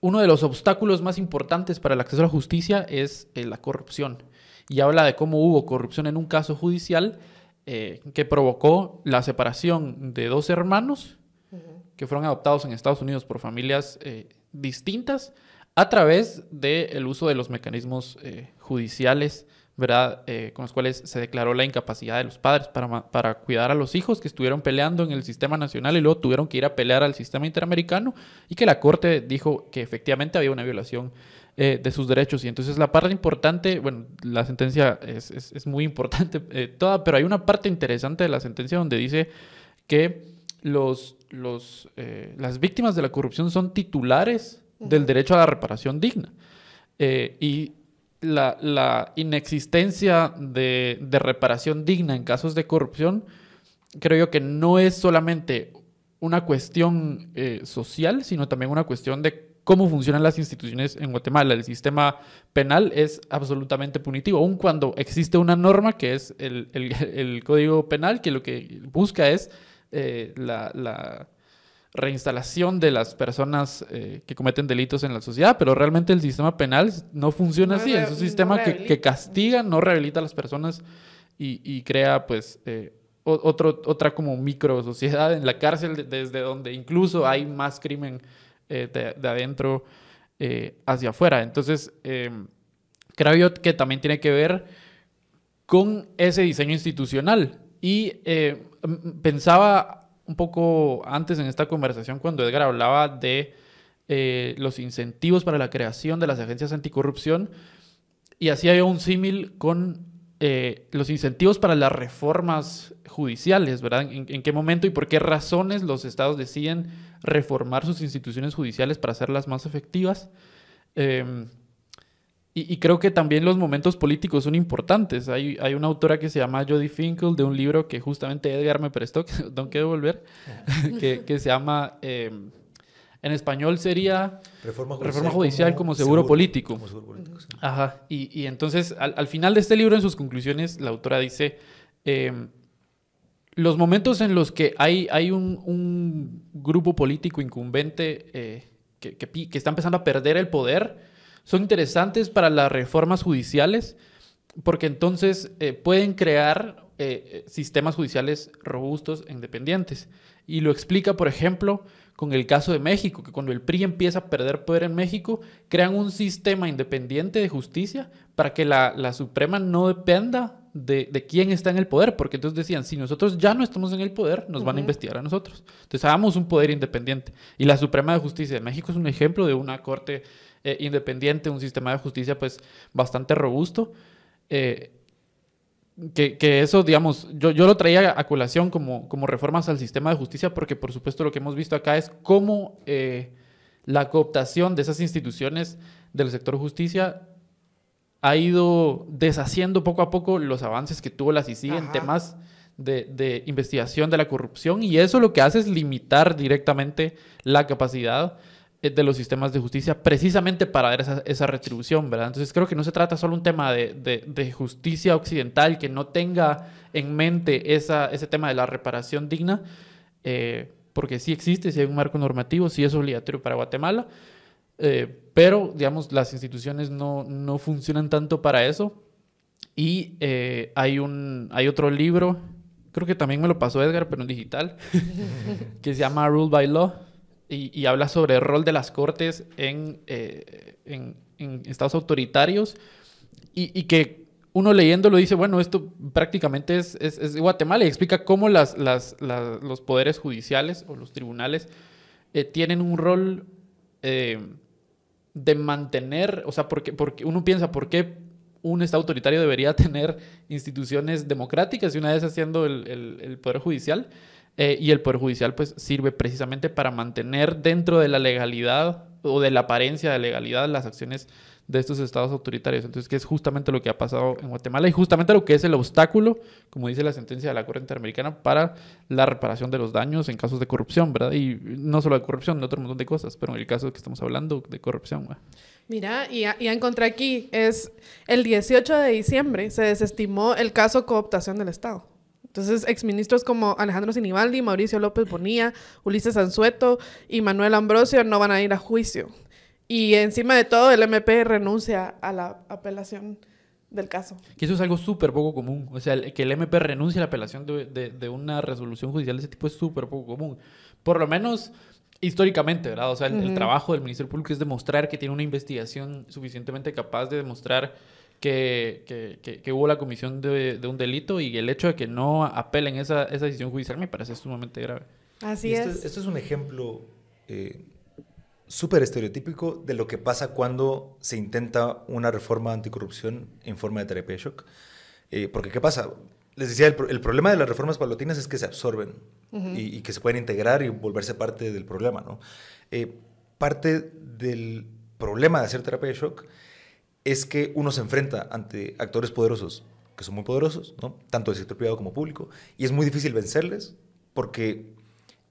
uno de los obstáculos más importantes para el acceso a la justicia es eh, la corrupción. Y habla de cómo hubo corrupción en un caso judicial eh, que provocó la separación de dos hermanos que fueron adoptados en Estados Unidos por familias eh, distintas a través del uso de los mecanismos judiciales ¿verdad? Eh, con los cuales se declaró la incapacidad de los padres para, para, cuidar a los hijos que estuvieron peleando en el sistema nacional y luego tuvieron que ir a pelear al sistema interamericano y que la Corte dijo que efectivamente había una violación eh, de sus derechos. Y entonces la parte importante, bueno, la sentencia es, es, es muy importante eh, toda, pero hay una parte interesante de la sentencia donde dice que los, los, las víctimas de la corrupción son titulares del derecho a la reparación digna. Y la, la inexistencia de, de, reparación digna en casos de corrupción, creo yo que no es solamente una cuestión eh, social, sino también una cuestión de cómo funcionan las instituciones en Guatemala. El sistema penal es absolutamente punitivo, aun cuando existe una norma que es el, el, Código Penal, que lo que busca es eh, la, reinstalación de las personas eh, que cometen delitos en la sociedad, pero realmente el sistema penal no funciona no así, es un sistema no que, que, castiga, no rehabilita a las personas y, y crea pues... Eh, otro, otra como micro sociedad en la cárcel desde donde incluso hay más crimen eh, de, de, adentro hacia afuera. Entonces, eh, creo yo que también tiene que ver con ese diseño institucional. Y pensaba un poco antes en esta conversación cuando Edgar hablaba de los incentivos para la creación de las agencias anticorrupción y hacía yo un símil con eh, los incentivos para las reformas judiciales, ¿verdad? ¿En, ¿En, qué momento y por qué razones los estados deciden reformar sus instituciones judiciales para hacerlas más efectivas? Eh, y, y, creo que también los momentos políticos son importantes. Hay, hay una autora que se llama Jodie Finkel de un libro que justamente Edgar me prestó, que tengo que devolver, que, que se llama... Eh, en español sería reforma judicial, reforma judicial como, como, seguro, seguro, político. Como seguro político sí. Ajá. Y, y entonces, al, al, final de este libro, en sus conclusiones, la autora dice, eh, los momentos en los que hay, hay un, un grupo político incumbente eh, que, que, que está empezando a perder el poder son interesantes para las reformas judiciales porque entonces eh, pueden crear eh, sistemas judiciales robustos e independientes. Y lo explica, por ejemplo, con el caso de México, que cuando el PRI empieza a perder poder en México, crean un sistema independiente de justicia para que la, la Suprema no dependa de, de, quién está en el poder, porque entonces decían, si nosotros ya no estamos en el poder, nos uh -huh. van a investigar a nosotros. Entonces hagamos un poder independiente. Y la Suprema de Justicia de México es un ejemplo de una corte eh, independiente, un sistema de justicia pues bastante robusto. Eh, que, que, eso, digamos, yo, yo lo traía a colación como, como reformas al sistema de justicia porque por supuesto lo que hemos visto acá es cómo eh, la cooptación de esas instituciones del sector justicia ha ido deshaciendo poco a poco los avances que tuvo la CICIG en temas de, de, investigación de la corrupción y eso lo que hace es limitar directamente la capacidad de los sistemas de justicia precisamente para dar esa, esa, retribución, ¿verdad? Entonces creo que no se trata solo un tema de, de, de justicia occidental que no tenga en mente esa, ese tema de la reparación digna, eh, porque sí existe, sí hay un marco normativo, sí es obligatorio para Guatemala, eh, pero digamos las instituciones no, no, funcionan tanto para eso y eh, hay, un, hay otro libro, creo que también me lo pasó Edgar, pero en digital, que se llama Rule by Law y, habla sobre el rol de las cortes en, eh, en, estados autoritarios y, que uno leyéndolo dice, bueno, esto prácticamente es, es, Guatemala y explica cómo las, las, los poderes judiciales o los tribunales eh, tienen un rol eh, de mantener, o sea, porque, porque uno piensa, ¿por qué un Estado autoritario debería tener instituciones democráticas y una vez haciendo el, el, el Poder Judicial? Eh, y el Poder Judicial pues sirve precisamente para mantener dentro de la legalidad o de la apariencia de legalidad las acciones de estos estados autoritarios. Entonces, que es justamente lo que ha pasado en Guatemala y justamente lo que es el obstáculo, como dice la sentencia de la Corte Interamericana, para la reparación de los daños en casos de corrupción, ¿verdad? Y no solo de corrupción, de otro montón de cosas, pero en el caso que estamos hablando de corrupción. ¿verdad? Mira, y ya, ya, encontré aquí, es el 18 de diciembre se desestimó el caso cooptación del Estado. Entonces, exministros como Alejandro Sinibaldi, Mauricio López Bonilla, Ulises Anzueto y Manuel Ambrosio no van a ir a juicio. Y encima de todo, el MP renuncia a la apelación del caso. Que eso es algo súper poco común. O sea, que el MP renuncie a la apelación de, de, de una resolución judicial de ese tipo es súper poco común. Por lo menos históricamente, ¿verdad? O sea, el, uh -huh. el trabajo del Ministerio Público es demostrar que tiene una investigación suficientemente capaz de demostrar que, que, que, que, hubo la comisión de, de, un delito y el hecho de que no apelen esa, esa decisión judicial me parece sumamente grave. Así y es. Esto, esto, es un ejemplo eh, súper estereotípico de lo que pasa cuando se intenta una reforma anticorrupción en forma de terapia de shock. Eh, porque, ¿qué pasa? les decía, el, problema de las reformas paulatinas es que se absorben y, que se pueden integrar y volverse parte del problema, ¿no? Eh, parte del problema de hacer terapia de shock es que uno se enfrenta ante actores poderosos, que son muy poderosos, ¿no? Tanto del sector privado como público, y es muy difícil vencerles porque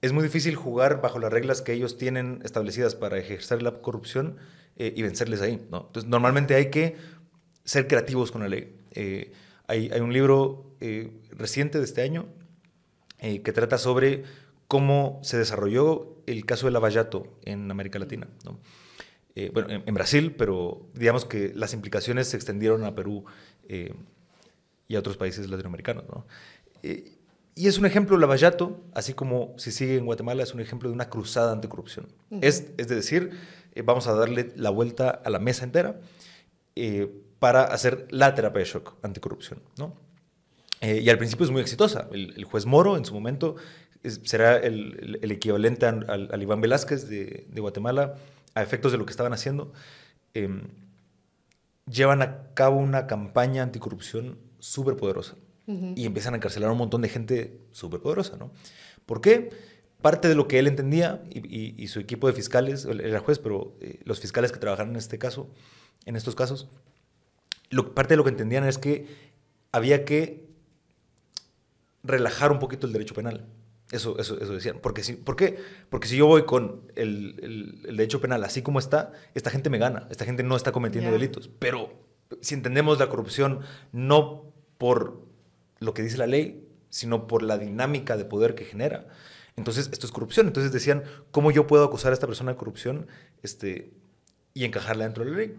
es muy difícil jugar bajo las reglas que ellos tienen establecidas para ejercer la corrupción eh, y vencerles ahí. Entonces, normalmente hay que ser creativos con la ley. Eh, hay, un libro eh, reciente de este año que trata sobre cómo se desarrolló el caso de Lavallato en América Latina. Eh, bueno, en, Brasil, pero digamos que las implicaciones se extendieron a Perú y a otros países latinoamericanos. y es un ejemplo, Lavallato, así como si sigue en Guatemala, es un ejemplo de una cruzada anticorrupción. es, es decir, vamos a darle la vuelta a la mesa entera para hacer la terapia de shock anticorrupción. ¿no? Eh, y al principio es muy exitosa. El, juez Moro, en su momento, será el, equivalente al, Iván Velázquez de, Guatemala, a efectos de lo que estaban haciendo. Em, llevan a cabo una campaña anticorrupción súper poderosa y empiezan a encarcelar a un montón de gente súper poderosa. ¿no? ¿Por qué? Parte de lo que él entendía y, su equipo de fiscales, él era juez, pero eh, los fiscales que trabajaron en este caso, en estos casos, parte de lo que entendían es que había que relajar un poquito el derecho penal. Eso, eso, eso decían. Porque si, ¿Por qué? Porque si yo voy con el, el, derecho penal así como está, esta gente me gana. Esta gente no está cometiendo delitos. Pero si entendemos la corrupción no por lo que dice la ley, sino por la dinámica de poder que genera, entonces esto es corrupción. Entonces decían, ¿cómo yo puedo acusar a esta persona de corrupción este, y encajarla dentro de la ley?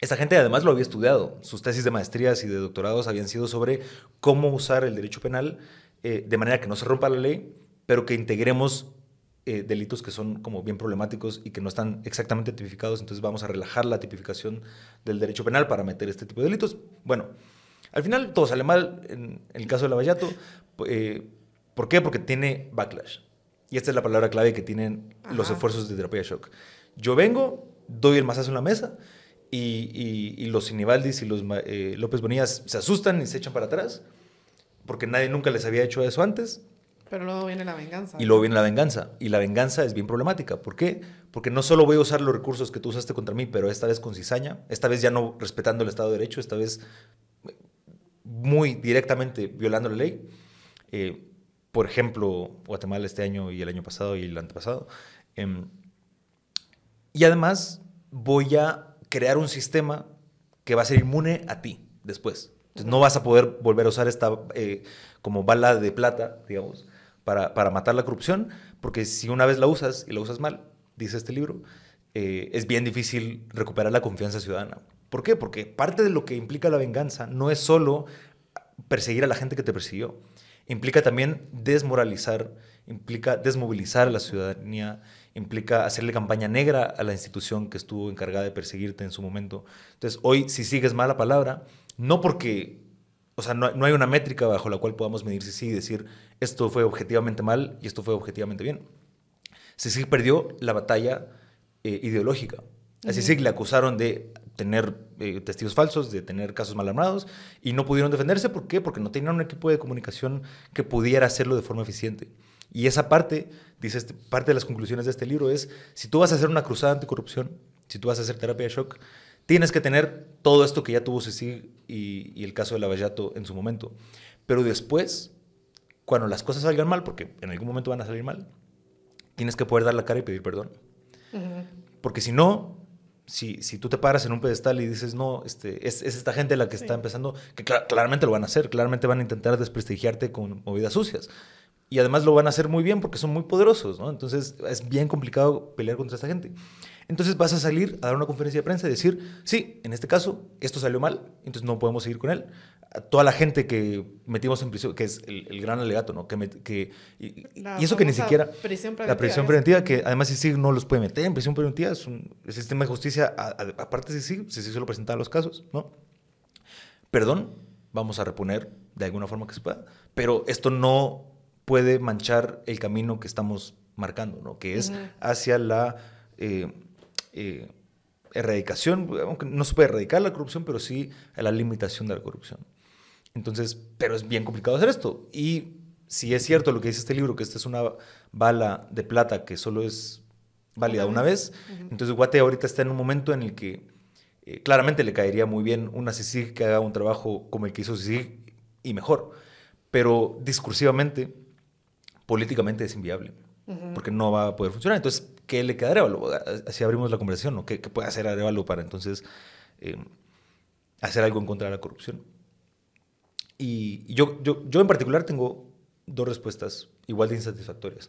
Esta gente además lo había estudiado. Sus tesis de maestrías y de doctorados habían sido sobre cómo usar el derecho penal eh, de manera que no se rompa la ley, pero que integremos eh, delitos que son como bien problemáticos y que no están exactamente tipificados. Entonces vamos a relajar la tipificación del derecho penal para meter este tipo de delitos. Bueno, al final todo sale mal en el caso de Lavallato. Eh, ¿Por qué? Porque tiene backlash. Y esta es la palabra clave que tienen los esfuerzos de terapia shock. Yo vengo, doy el mazazo en la mesa y, los Sinibaldis y los eh, López Bonillas se asustan y se echan para atrás, porque nadie nunca les había hecho eso antes. Pero luego viene la venganza. Y luego viene la venganza. Y la venganza es bien problemática. ¿Por qué? Porque no solo voy a usar los recursos que tú usaste contra mí, pero esta vez con cizaña, esta vez ya no respetando el Estado de Derecho, esta vez muy directamente violando la ley. Eh, por ejemplo, Guatemala este año y el año pasado y el antepasado. Em, y además voy a crear un sistema que va a ser inmune a ti después. No vas a poder volver a usar esta eh, como bala de plata, digamos, para, para, matar la corrupción, porque si una vez la usas y la usas mal, dice este libro, eh, es bien difícil recuperar la confianza ciudadana. ¿Por qué? Porque parte de lo que implica la venganza no es solo perseguir a la gente que te persiguió, implica también desmoralizar, implica desmovilizar a la ciudadanía, implica hacerle campaña negra a la institución que estuvo encargada de perseguirte en su momento. Entonces, hoy, si sigues mala palabra, no porque, o sea, no, hay una métrica bajo la cual podamos medir si sí y decir esto fue objetivamente mal y esto fue objetivamente bien. Si sí perdió la batalla eh, ideológica. Así sí le acusaron de tener eh, testigos falsos, de tener casos mal armados y no pudieron defenderse. ¿Por qué? Porque no tenían un equipo de comunicación que pudiera hacerlo de forma eficiente. Y esa parte, dice este, parte de las conclusiones de este libro es, si tú vas a hacer una cruzada anticorrupción, si tú vas a hacer terapia de shock, tienes que tener todo esto que ya tuvo Cecil y, y el caso de Lavallato en su momento. Pero después, cuando las cosas salgan mal, porque en algún momento van a salir mal, tienes que poder dar la cara y pedir perdón. Porque si no, si, si, tú te paras en un pedestal y dices, no, este, es, es esta gente la que está empezando, que claramente lo van a hacer, claramente van a intentar desprestigiarte con movidas sucias y además lo van a hacer muy bien porque son muy poderosos, ¿no? Entonces es bien complicado pelear contra esta gente. Entonces vas a salir a dar una conferencia de prensa y decir, sí, en este caso esto salió mal, entonces no podemos seguir con él. toda la gente que metimos en prisión, que es el, gran alegato, ¿no? Que, que y, eso que ni siquiera... Prisión la prisión preventiva, que además sí no los puede meter en prisión preventiva, es un sistema de justicia, aparte sí sí, sí solo presentaba los casos, ¿no? Perdón, vamos a reponer de alguna forma que se pueda, pero esto no puede manchar el camino que estamos marcando, ¿no? que es hacia la eh, eh, erradicación, aunque no se puede erradicar la corrupción, pero sí a la limitación de la corrupción. Entonces, pero es bien complicado hacer esto. Y si es cierto lo que dice este libro, que esta es una bala de plata que solo es válida una vez, entonces Guate ahorita está en un momento en el que eh, claramente le caería muy bien una CICIG que haga un trabajo como el que hizo CICIG y mejor, pero discursivamente, políticamente es inviable, porque no va a poder funcionar. Entonces, ¿qué le queda a Arevalo? Así abrimos la conversación, ¿no? ¿Qué, puede hacer Arevalo para entonces eh, hacer algo en contra de la corrupción? Y, yo, yo, yo en particular tengo dos respuestas igual de insatisfactorias.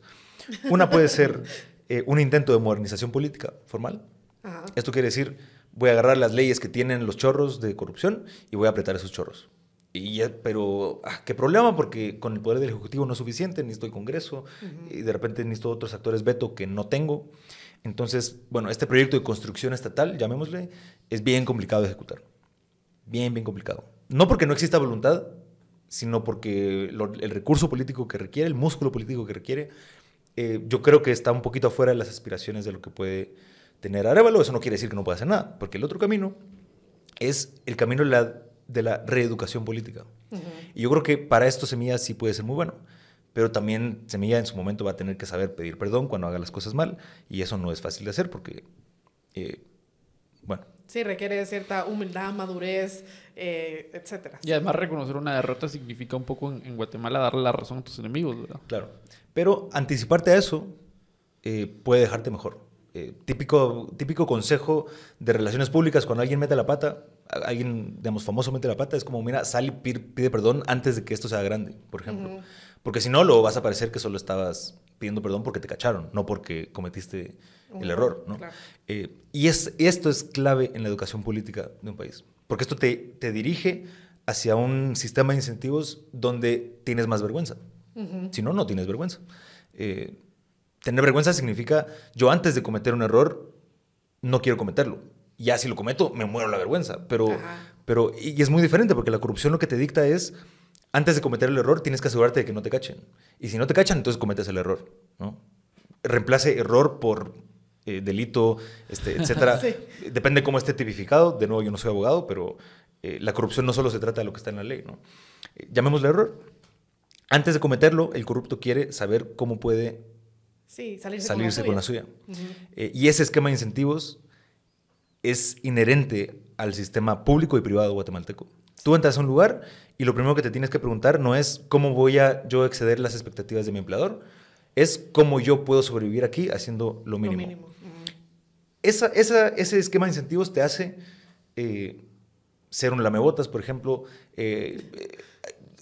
Una puede ser eh, un intento de modernización política formal. Esto quiere decir, voy a agarrar las leyes que tienen los chorros de corrupción y voy a apretar esos chorros. Y pero, ah, qué problema, porque con el poder del Ejecutivo no es suficiente, necesito el Congreso, y de repente necesito otros actores veto que no tengo. Entonces, bueno, este proyecto de construcción estatal, llamémosle, es bien complicado de ejecutar. Bien, bien complicado. No porque no exista voluntad, sino porque el recurso político que requiere, el músculo político que requiere, eh, yo creo que está un poquito afuera de las aspiraciones de lo que puede tener Arevalo. Eso no quiere decir que no pueda hacer nada, porque el otro camino es el camino de la, de la reeducación política. Y yo creo que para esto Semilla sí puede ser muy bueno. Pero también Semilla en su momento va a tener que saber pedir perdón cuando haga las cosas mal. Y eso no es fácil de hacer porque, eh, bueno. Sí, requiere cierta humildad, madurez, eh, etcétera. Y además reconocer una derrota significa un poco en, Guatemala darle la razón a tus enemigos, ¿verdad? Claro. Pero anticiparte a eso eh, puede dejarte mejor. Eh, típico, típico consejo de relaciones públicas, cuando alguien mete la pata, alguien, digamos, famoso mete la pata, es como, mira, sal y pide, perdón antes de que esto sea grande, por ejemplo. Porque si no, lo vas a parecer que solo estabas pidiendo perdón porque te cacharon, no porque cometiste el error, ¿no? y es, esto es clave en la educación política de un país. Porque esto te, te dirige hacia un sistema de incentivos donde tienes más vergüenza. Si no, no tienes vergüenza. Eh, tener vergüenza significa, yo antes de cometer un error, no quiero cometerlo. Ya si lo cometo, me muero la vergüenza. Pero, pero y es muy diferente porque la corrupción lo que te dicta es, antes de cometer el error, tienes que asegurarte de que no te cachen. Y si no te cachan, entonces cometes el error. ¿no? Reemplace error por eh, delito, este, etcétera. Depende cómo esté tipificado. De nuevo, yo no soy abogado, pero eh, la corrupción no solo se trata de lo que está en la ley. ¿no? Eh, llamémosle error. Antes de cometerlo, el corrupto quiere saber cómo puede salirse, con la suya. y ese esquema de incentivos es inherente al sistema público y privado guatemalteco. Tú entras a un lugar y lo primero que te tienes que preguntar no es cómo voy a yo exceder las expectativas de mi empleador, es cómo yo puedo sobrevivir aquí haciendo lo mínimo esa, ese esquema de incentivos te hace eh, ser un lamebotas, por ejemplo, eh, eh,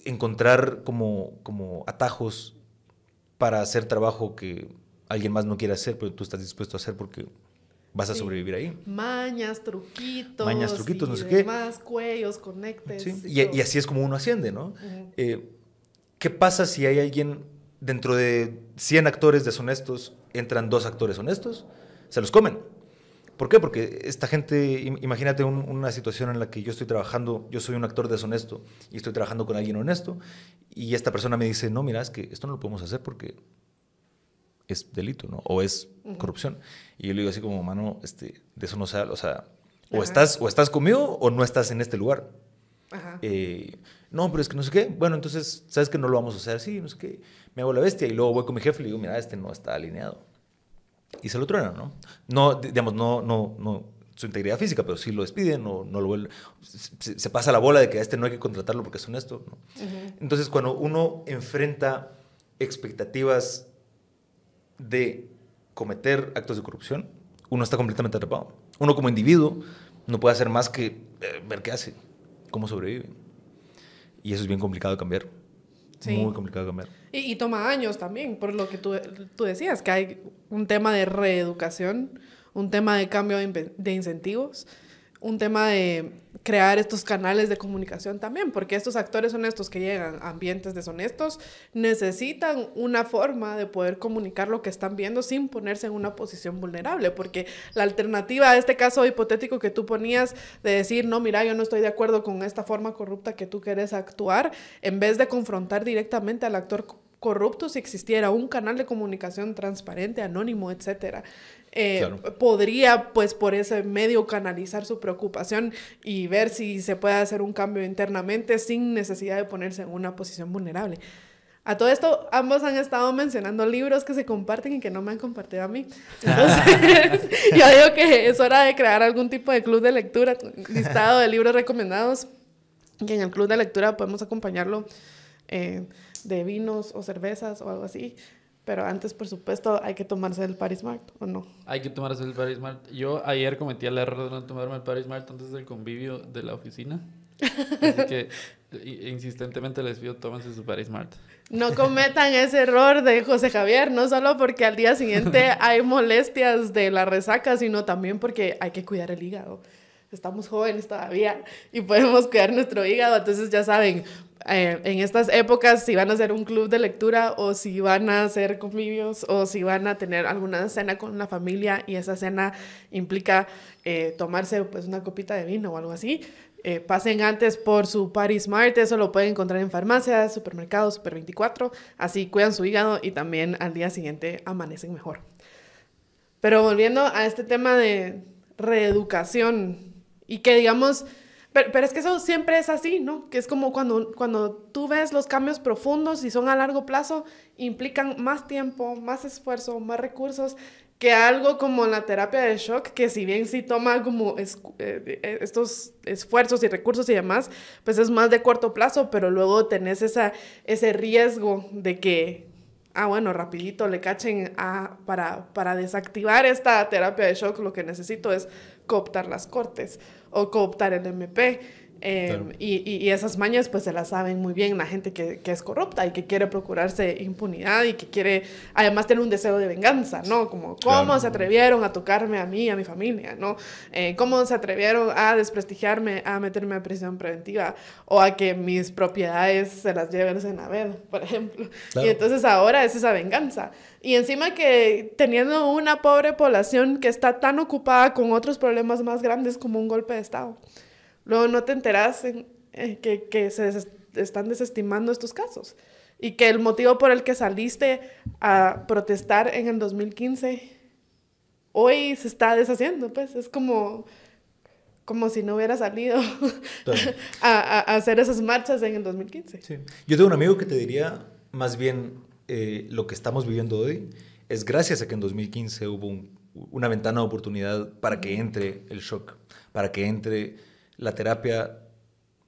encontrar como, como atajos para hacer trabajo que alguien más no quiere hacer, pero tú estás dispuesto a hacer porque vas a sobrevivir ahí. Mañas, truquitos. Mañas, truquitos, no sé qué. Más cuellos, conectes. Y, y, así es como uno asciende, ¿no? ¿Qué pasa si hay alguien, dentro de 100 actores deshonestos, entran dos actores honestos? Se los comen. ¿Por qué? Porque esta gente, imagínate una situación en la que yo estoy trabajando, yo soy un actor deshonesto y estoy trabajando con alguien honesto y esta persona me dice, no, mira, es que esto no lo podemos hacer porque es delito, ¿no? O es corrupción. Y yo le digo así como, mano, este, de eso no se habla, o sea, o estás, o estás conmigo o no estás en este lugar. Eh, no, pero es que no sé qué. Bueno, entonces, ¿sabes que no lo vamos a hacer así? No sé qué. Me hago la bestia y luego voy con mi jefe y le digo, mira, este no está alineado y se lo truenan, ¿no? No, digamos, no, no, no su integridad física, pero sí lo despiden o no lo se, se, pasa la bola de que a este no hay que contratarlo porque es honesto, ¿no? Entonces, cuando uno enfrenta expectativas de cometer actos de corrupción, uno está completamente atrapado. Uno como individuo no puede hacer más que eh, ver qué hace, cómo sobrevive. Y eso es bien complicado de cambiar. Muy complicado de cambiar. Y, toma años también, por lo que tú, tú, decías, que hay un tema de reeducación, un tema de cambio de incentivos un tema de crear estos canales de comunicación también, porque estos actores honestos que llegan a ambientes deshonestos necesitan una forma de poder comunicar lo que están viendo sin ponerse en una posición vulnerable, porque la alternativa a este caso hipotético que tú ponías de decir, no, mira, yo no estoy de acuerdo con esta forma corrupta que tú quieres actuar, en vez de confrontar directamente al actor corrupto si existiera un canal de comunicación transparente, anónimo, etcétera. Eh, podría, pues, por ese medio canalizar su preocupación y ver si se puede hacer un cambio internamente sin necesidad de ponerse en una posición vulnerable. A todo esto, ambos han estado mencionando libros que se comparten y que no me han compartido a mí. Entonces, yo digo que es hora de crear algún tipo de club de lectura, listado de libros recomendados, que en el club de lectura podemos acompañarlo eh, de vinos o cervezas o algo así. Pero antes, por supuesto, hay que tomarse el Paris Mart, ¿o no? Hay que tomarse el Paris Mart. Yo ayer cometí el error de no tomarme el Paris Mart antes del convivio de la oficina. Así que insistentemente les pido, tómense su Paris Mart. No cometan ese error de José Javier, no solo porque al día siguiente hay molestias de la resaca, sino también porque hay que cuidar el hígado. Estamos jóvenes todavía y podemos cuidar nuestro hígado, entonces ya saben, eh, en estas épocas si van a hacer un club de lectura o si van a hacer convivios o si van a tener alguna cena con la familia y esa cena implica eh, tomarse pues una copita de vino o algo así, eh, pasen antes por su Party Smart, eso lo pueden encontrar en farmacias, supermercados, Super 24, así cuidan su hígado y también al día siguiente amanecen mejor. Pero volviendo a este tema de reeducación y que digamos, pero, es que eso siempre es así, ¿no? Que es como cuando, cuando tú ves los cambios profundos y son a largo plazo, implican más tiempo, más esfuerzo, más recursos que algo como la terapia de shock, que si bien sí toma como eh, eh, estos esfuerzos y recursos y demás, pues es más de corto plazo, pero luego tenés esa, ese riesgo de que, ah, bueno, rapidito le cachen para, para desactivar esta terapia de shock, lo que necesito es cooptar las cortes o cooptar el MP. Em, y, y, esas mañas pues se las saben muy bien la gente que, que, es corrupta y que quiere procurarse impunidad y que quiere además tener un deseo de venganza, ¿no? Como cómo se atrevieron a tocarme a mí, a mi familia, ¿no? Eh, cómo se atrevieron a desprestigiarme, a meterme a prisión preventiva o a que mis propiedades se las lleven en Senaved, por ejemplo. Y entonces ahora es esa venganza. Y encima que teniendo una pobre población que está tan ocupada con otros problemas más grandes como un golpe de Estado. Luego no te enteras eh, que, que, se están desestimando estos casos y que el motivo por el que saliste a protestar en el 2015 hoy se está deshaciendo, pues es como, como si no hubiera salido a, a, hacer esas marchas en el 2015. Sí. Yo tengo un amigo que te diría más bien eh, lo que estamos viviendo hoy es gracias a que en 2015 hubo una ventana de oportunidad para que entre el shock, para que entre la terapia,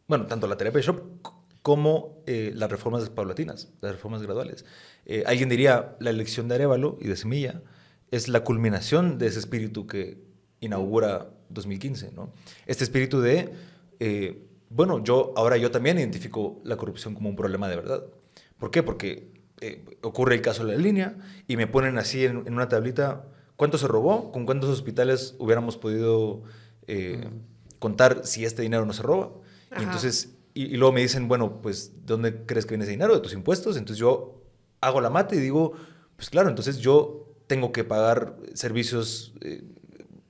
bueno, tanto la terapia de shock como eh, las reformas paulatinas, las reformas graduales. Eh, alguien diría, la elección de Arevalo y de Semilla es la culminación de ese espíritu que inaugura 2015, ¿no? Este espíritu de, eh, bueno, yo ahora yo también identifico la corrupción como un problema de verdad. ¿Por qué? Porque ocurre el caso de la línea y me ponen así en, una tablita cuánto se robó, con cuántos hospitales hubiéramos podido contar si este dinero no se roba. Y entonces, y, luego me dicen, bueno, pues, ¿de dónde crees que viene ese dinero? ¿De tus impuestos? Entonces yo hago la mate y digo, pues claro, entonces yo tengo que pagar servicios eh,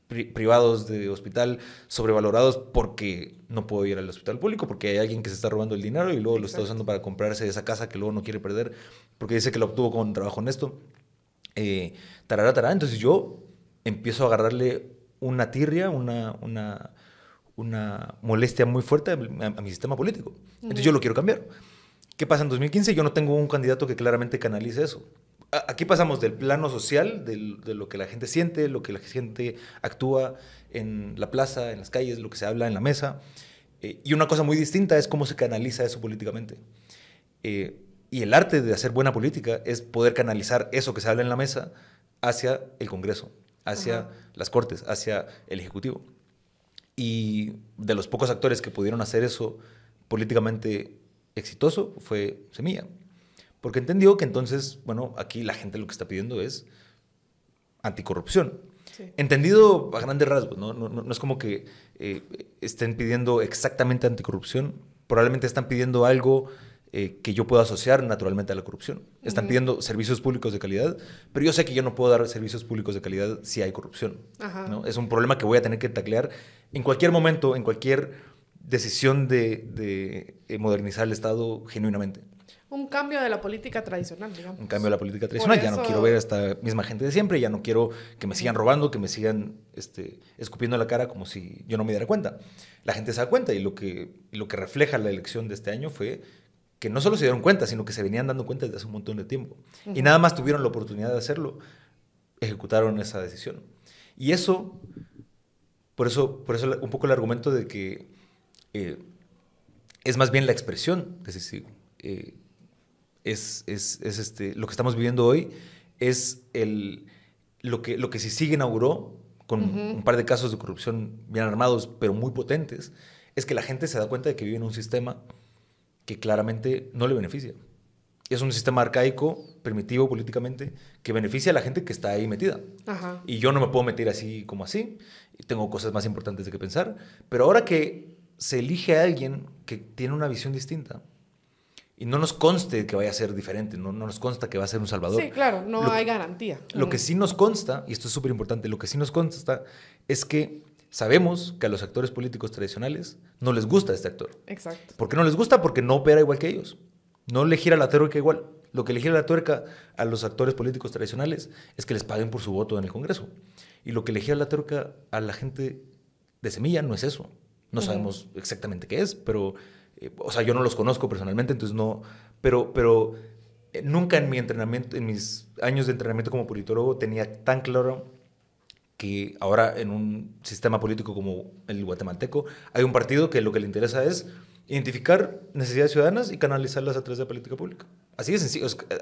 privados de hospital sobrevalorados porque no puedo ir al hospital público, porque hay alguien que se está robando el dinero y luego lo está usando para comprarse esa casa que luego no quiere perder porque dice que lo obtuvo con trabajo honesto. Eh, tarará, tarará. Entonces yo empiezo a agarrarle una tirria, una, una, una molestia muy fuerte a, mi sistema político. Entonces yo lo quiero cambiar. ¿Qué pasa en 2015? Yo no tengo un candidato que claramente canalice eso. Aquí pasamos del plano social, de lo que la gente siente, lo que la gente actúa en la plaza, en las calles, lo que se habla en la mesa. Eh, y una cosa muy distinta es cómo se canaliza eso políticamente. Eh, y el arte de hacer buena política es poder canalizar eso que se habla en la mesa hacia el Congreso, hacia las Cortes, hacia el Ejecutivo. Y de los pocos actores que pudieron hacer eso políticamente exitoso fue Semilla. Porque entendió que entonces, bueno, aquí la gente lo que está pidiendo es anticorrupción. Entendido a grandes rasgos, ¿no? No, no, es como que eh, estén pidiendo exactamente anticorrupción, probablemente están pidiendo algo eh, que yo puedo asociar naturalmente a la corrupción. Están pidiendo servicios públicos de calidad, pero yo sé que yo no puedo dar servicios públicos de calidad si hay corrupción. ¿no? Es un problema que voy a tener que taclear en cualquier momento, en cualquier decisión de, de eh, modernizar el Estado genuinamente. un cambio de la política tradicional, digamos. Un cambio de la política tradicional. Ya no quiero ver a esta misma gente de siempre, ya no quiero que me sigan robando, que me sigan este, escupiendo la cara como si yo no me diera cuenta. La gente se da cuenta y lo que, lo que refleja la elección de este año fue que no solo se dieron cuenta, sino que se venían dando cuenta desde hace un montón de tiempo. Y nada más tuvieron la oportunidad de hacerlo, ejecutaron esa decisión. Y eso, por eso, por eso un poco el argumento de que eh, es más bien la expresión, es decir, eh, es, es, es, este, lo que estamos viviendo hoy es el, lo, que, lo que sigue inauguró con un par de casos de corrupción bien armados, pero muy potentes, es que la gente se da cuenta de que vive en un sistema que claramente no le beneficia. Es un sistema arcaico, primitivo políticamente, que beneficia a la gente que está ahí metida. Y yo no me puedo meter así como así. Tengo cosas más importantes de que pensar. Pero ahora que se elige a alguien que tiene una visión distinta, y no nos conste que vaya a ser diferente, no, no nos consta que va a ser un salvador. Sí, claro, no hay garantía. Lo que sí nos consta, y esto es súper importante, lo que sí nos consta es que sabemos que a los actores políticos tradicionales no les gusta este actor. Exacto. ¿Por qué no les gusta? Porque no opera igual que ellos. No le gira la tuerca igual. Lo que le gira la tuerca a los actores políticos tradicionales es que les paguen por su voto en el Congreso. Y lo que le gira la tuerca a la gente de semilla no es eso. No sabemos exactamente qué es, pero eh, o sea, yo no los conozco personalmente, entonces no, pero, pero eh, nunca en mi entrenamiento, en mis años de entrenamiento como politólogo tenía tan claro que ahora en un sistema político como el guatemalteco hay un partido que lo que le interesa es identificar necesidades ciudadanas y canalizarlas a través de la política pública. Así de sencillo, eh,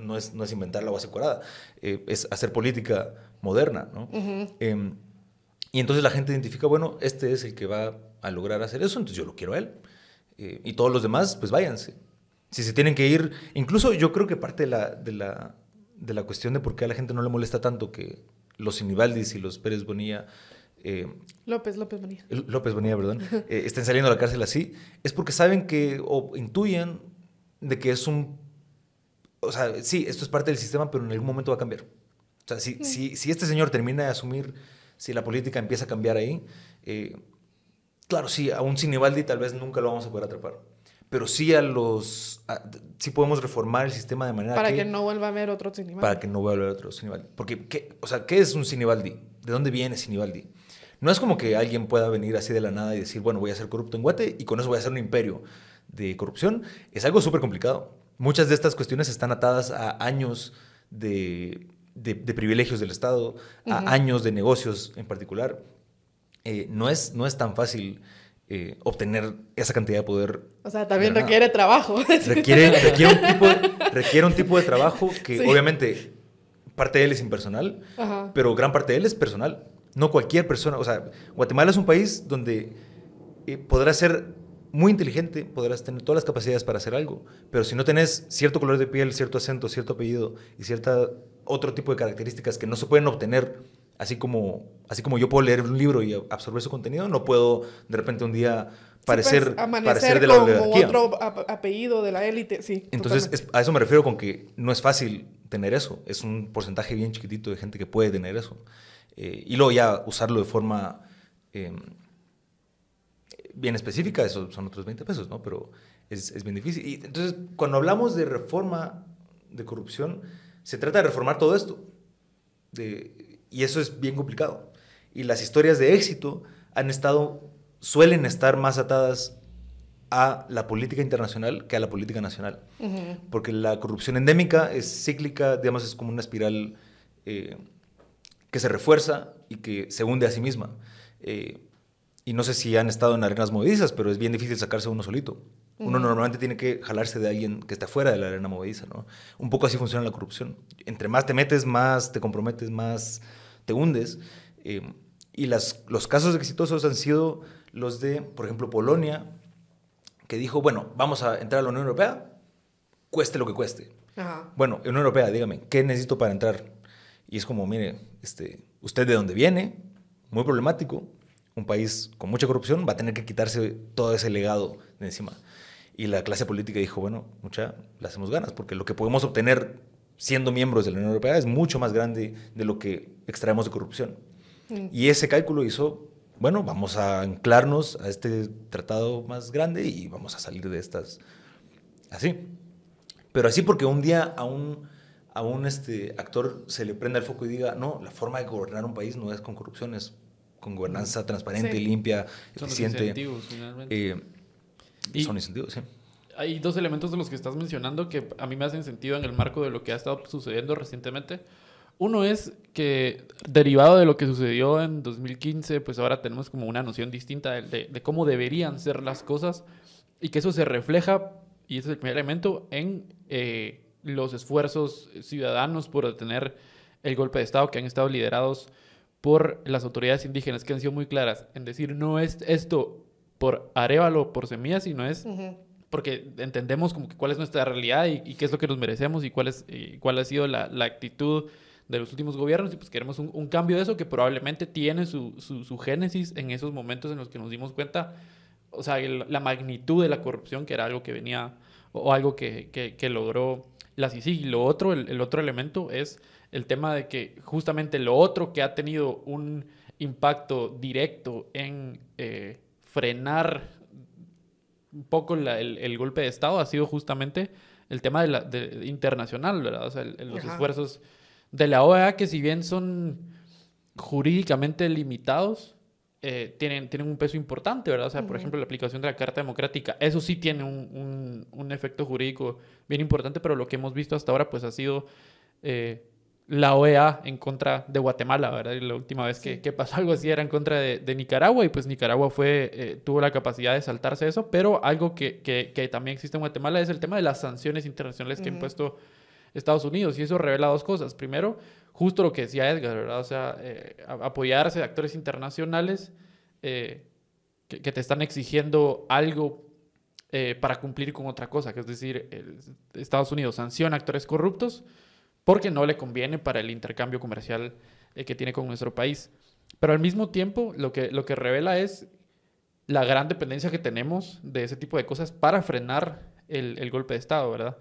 no, es, no es inventar la base curada, es hacer política moderna, ¿no? Em, y entonces la gente identifica, bueno, este es el que va a lograr hacer eso, entonces yo lo quiero a él. Eh, y todos los demás, pues váyanse. Si se tienen que ir, incluso yo creo que parte de la, de la, de la cuestión de por qué a la gente no le molesta tanto que los Sinibaldis y los Pérez Bonilla... Eh, López, López Bonilla. López Bonilla, perdón. Eh, estén saliendo a la cárcel así, es porque saben que, o intuyen de que es un... O sea, sí, esto es parte del sistema, pero en algún momento va a cambiar. O sea, si, mm. si, si este señor termina de asumir, si la política empieza a cambiar ahí, Claro, sí, a un Sinibaldi tal vez nunca lo vamos a poder atrapar. Pero sí a los. sí podemos reformar el sistema de manera Para que, no vuelva a haber otro Sinibaldi. Para que no vuelva a haber otro Sinibaldi. Porque, ¿qué, o sea, ¿qué es un Sinibaldi? ¿De dónde viene Sinibaldi? No es como que alguien pueda venir así de la nada y decir, bueno, voy a ser corrupto en Guate y con eso voy a hacer un imperio de corrupción. Es algo súper complicado. Muchas de estas cuestiones están atadas a años de, de, privilegios del Estado, a años de negocios en particular. Eh, no, es, no es tan fácil eh, obtener esa cantidad de poder. O sea, también requiere trabajo. Requiere, requiere, un tipo de, requiere un tipo de trabajo que obviamente parte de él es impersonal, pero gran parte de él es personal. No cualquier persona, o sea, Guatemala es un país donde eh, podrás ser muy inteligente, podrás tener todas las capacidades para hacer algo, pero si no tenés cierto color de piel, cierto acento, cierto apellido y cierta otro tipo de características que no se pueden obtener Así como, así como yo puedo leer un libro y absorber su contenido, no puedo de repente un día parecer, pues, parecer de la como otro apellido de la élite, sí. Entonces, a eso me refiero con que no es fácil tener eso. Es un porcentaje bien chiquitito de gente que puede tener eso. Eh, y luego ya usarlo de forma em, bien específica, eso son otros 20 pesos, ¿no? Pero es, es bien difícil. Y entonces, cuando hablamos de reforma de corrupción, se trata de reformar todo esto. De, y eso es bien complicado. Y las historias de éxito han estado, suelen estar más atadas a la política internacional que a la política nacional. Porque la corrupción endémica es cíclica, digamos, es como una espiral eh, que se refuerza y que se hunde a sí misma. Eh, y no sé si han estado en arenas movedizas, pero es bien difícil sacarse uno solito. Uno normalmente tiene que jalarse de alguien que está fuera de la arena movediza, ¿no? Un poco así funciona la corrupción. Entre más te metes, más te comprometes, más te hundes. Eh, y las, los casos exitosos han sido los de, por ejemplo, Polonia, que dijo, bueno, vamos a entrar a la Unión Europea, cueste lo que cueste. Bueno, Unión Europea, dígame, ¿qué necesito para entrar? Y es como, mire, este, usted de dónde viene, muy problemático, un país con mucha corrupción va a tener que quitarse todo ese legado de encima. Y la clase política dijo, bueno, mucha, le hacemos ganas, porque lo que podemos obtener siendo miembros de la Unión Europea es mucho más grande de lo que extraemos de corrupción. Mm. Y ese cálculo hizo, bueno, vamos a anclarnos a este tratado más grande y vamos a salir de estas así. Pero así porque un día a un, a un este, actor se le prenda el foco y diga, no, la forma de gobernar un país no es con corrupción, es con gobernanza transparente, Sí. limpia, Son los eficiente. incentivos, finalmente. Eh, Y- son incentivos, sí. Hay dos elementos de los que estás mencionando que a mí me hacen sentido en el marco de lo que ha estado sucediendo recientemente. Uno es que derivado de lo que sucedió en 2015, pues ahora tenemos como una noción distinta de, de- de cómo deberían ser las cosas y que eso se refleja, y ese es el primer elemento, en eh, los esfuerzos ciudadanos por detener el golpe de Estado que han estado liderados por las autoridades indígenas, que han sido muy claras en decir, no es esto por Arevalo, por Semillas, sino es Ujú. Porque entendemos como que cuál es nuestra realidad y, y qué es lo que nos merecemos y cuál, es, y cuál ha sido la, la actitud de los últimos gobiernos y pues queremos un, un cambio de eso que probablemente tiene su, su, su génesis en esos momentos en los que nos dimos cuenta, o sea, el- la magnitud de la corrupción que era algo que venía o, o algo que, que, que logró la CICIG. Y lo otro, el, el otro elemento es el tema de que justamente lo otro que ha tenido un impacto directo en eh, frenar un poco la- el, el golpe de Estado ha sido justamente el tema de la, de- internacional, ¿verdad? O sea, el- los Ajá. esfuerzos de la OEA que si bien son jurídicamente limitados, eh, tienen, tienen un peso importante, ¿verdad? O sea, por ejemplo, la aplicación de la Carta Democrática, eso sí tiene un, un- un efecto jurídico bien importante, pero lo que hemos visto hasta ahora pues ha sido eh, la OEA en contra de Guatemala, ¿verdad? Y la última vez que, que pasó algo así era en contra de, de Nicaragua y pues Nicaragua fue, eh, tuvo la capacidad de saltarse eso, pero algo que, que- que también existe en Guatemala es el tema de las sanciones internacionales que ha Ujú. impuesto Estados Unidos y eso revela dos cosas. Primero, justo lo que decía Edgar, ¿verdad? O sea, eh, apoyarse de actores internacionales eh, que, que te están exigiendo algo para cumplir con otra cosa, que es decir, el- Estados Unidos sanciona actores corruptos porque no le conviene para el intercambio comercial eh, que tiene con nuestro país. Pero al mismo tiempo, lo que, lo que revela es la gran dependencia que tenemos de ese tipo de cosas para frenar el, el golpe de Estado, ¿verdad?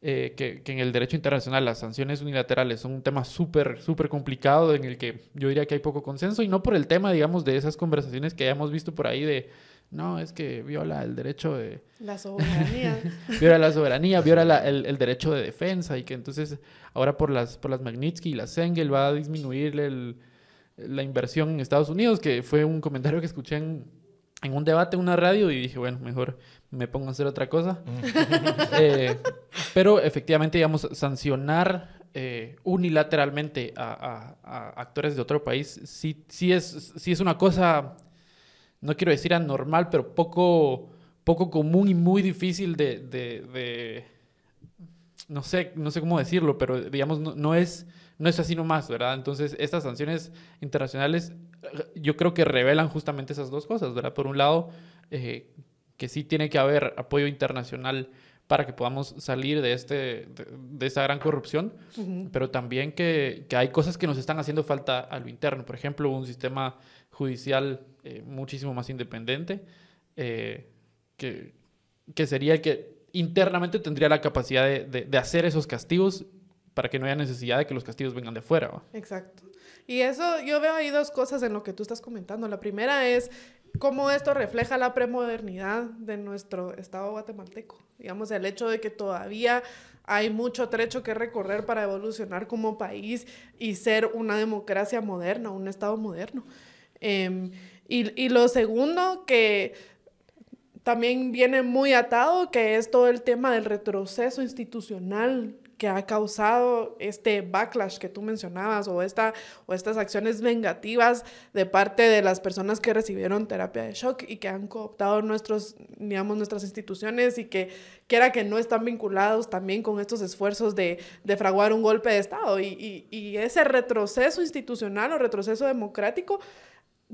Eh, que, que en el derecho internacional las sanciones unilaterales son un tema súper, súper complicado en el que yo diría que hay poco consenso y no por el tema, digamos, de esas conversaciones que hayamos visto por ahí de, no, es que viola el derecho de, La soberanía. viola la soberanía, viola la- el, el derecho de defensa y que entonces ahora por las, por las Magnitsky y las Sengel va a disminuir el- la inversión en Estados Unidos, que fue un comentario que escuché en, en un debate en una radio y dije, bueno, mejor me pongo a hacer otra cosa. Eh, pero efectivamente, digamos, sancionar eh, unilateralmente a, a- a actores de otro país sí, sí, es, sí es una cosa, no quiero decir anormal, pero poco, poco común y muy difícil de, de- de- no sé, no sé cómo decirlo, pero digamos, no, no es, no es así nomás, ¿verdad? Entonces, estas sanciones internacionales yo creo que revelan justamente esas dos cosas, ¿verdad? Por un lado, eh, que sí tiene que haber apoyo internacional para que podamos salir de, este, de, de esa gran corrupción, pero también que, que hay cosas que nos están haciendo falta a lo interno. Por ejemplo, un sistema judicial eh, muchísimo más independiente, eh, que, que sería el que internamente tendría la capacidad de, de- hacer esos castigos para que no haya necesidad de que los castigos vengan de fuera. Exacto. Y eso, yo veo ahí dos cosas en lo que tú estás comentando. La primera es cómo esto refleja la premodernidad de nuestro Estado guatemalteco. Digamos, el hecho de que todavía hay mucho trecho que recorrer para evolucionar como país y ser una democracia moderna, un Estado moderno. Em, y, y lo segundo, que también viene muy atado, que es todo el tema del retroceso institucional que ha causado este backlash que tú mencionabas o, esta, o estas acciones vengativas de parte de las personas que recibieron terapia de shock y que han cooptado nuestros, digamos, nuestras instituciones y que quiera que no están vinculados también con estos esfuerzos de, de fraguar un golpe de Estado. Y, y, y ese retroceso institucional o retroceso democrático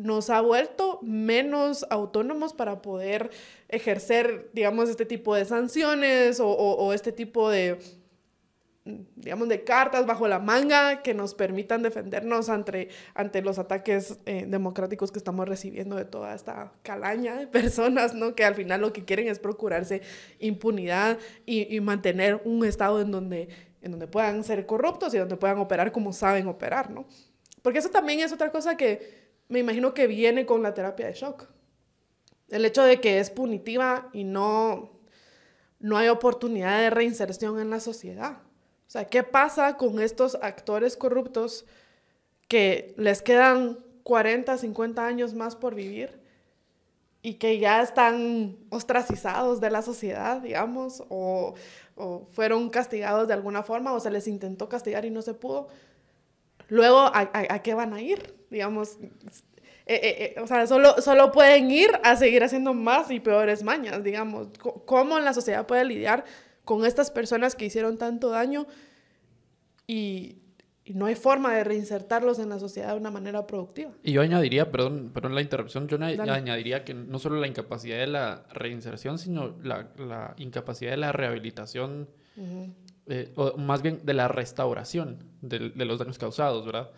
nos ha vuelto menos autónomos para poder ejercer, digamos, este tipo de sanciones o, este tipo de, digamos, de cartas bajo la manga que nos permitan defendernos ante, ante los ataques eh, democráticos que estamos recibiendo de toda esta calaña de personas, ¿no? Que al final lo que quieren es procurarse impunidad y, y mantener un estado en donde, en donde puedan ser corruptos y donde puedan operar como saben operar, ¿no? Porque eso también es otra cosa que me imagino que viene con la terapia de shock. El hecho de que es punitiva y no no hay oportunidad de reinserción en la sociedad. O sea, ¿qué pasa con estos actores corruptos que les quedan 40, 50 años más por vivir y que ya están ostracizados de la sociedad, digamos, o, o fueron castigados de alguna forma, o se les intentó castigar y no se pudo? Luego, ¿a, a, qué van a ir? Digamos, eh, eh, eh, o sea, solo, solo pueden ir a seguir haciendo más y peores mañas, digamos. ¿Cómo la sociedad puede lidiar con estas personas que hicieron tanto daño y, y, no hay forma de reinsertarlos en la sociedad de una manera productiva? Y yo añadiría, perdón, perdón la interrupción, yo añadiría que no solo la incapacidad de la reinserción, sino la, la incapacidad de la rehabilitación, o más bien de la restauración de, de los daños causados, ¿verdad?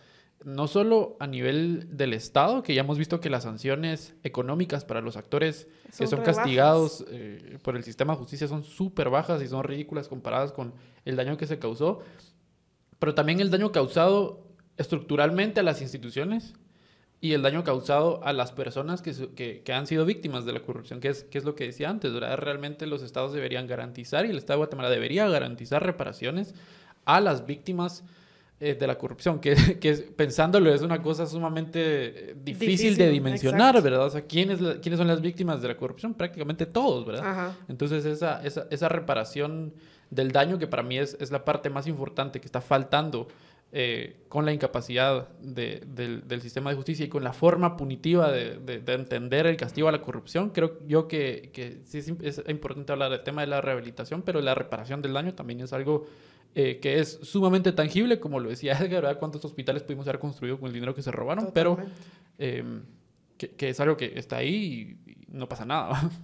no solo a nivel del Estado, que ya hemos visto que las sanciones económicas para los actores que son castigados eh, por el sistema de justicia son súper bajas y son ridículas comparadas con el daño que se causó, pero también el daño causado estructuralmente a las instituciones y el daño causado a las personas que, que, han sido víctimas de la corrupción, que es, que es lo que decía antes, ¿verdad? Realmente los estados deberían garantizar y el Estado de Guatemala debería garantizar reparaciones a las víctimas eh, de la corrupción, que, que pensándolo es una cosa sumamente eh, difícil, de dimensionar, ¿verdad? O sea, ¿quiénes, ¿quiénes son las víctimas de la corrupción? Prácticamente todos, ¿verdad? Entonces, esa, esa, esa, reparación del daño, que para mí es, es la parte más importante que está faltando eh, con la incapacidad de, del, del, sistema de justicia y con la forma punitiva de, de, entender el castigo a la corrupción, creo yo que, que sí es, es importante hablar del tema de la rehabilitación, pero la reparación del daño también es algo eh, que es sumamente tangible, como lo decía Edgar, ¿verdad? ¿Cuántos hospitales pudimos haber construido con el dinero que se robaron? Pero em, que, es algo que está ahí y, no pasa nada.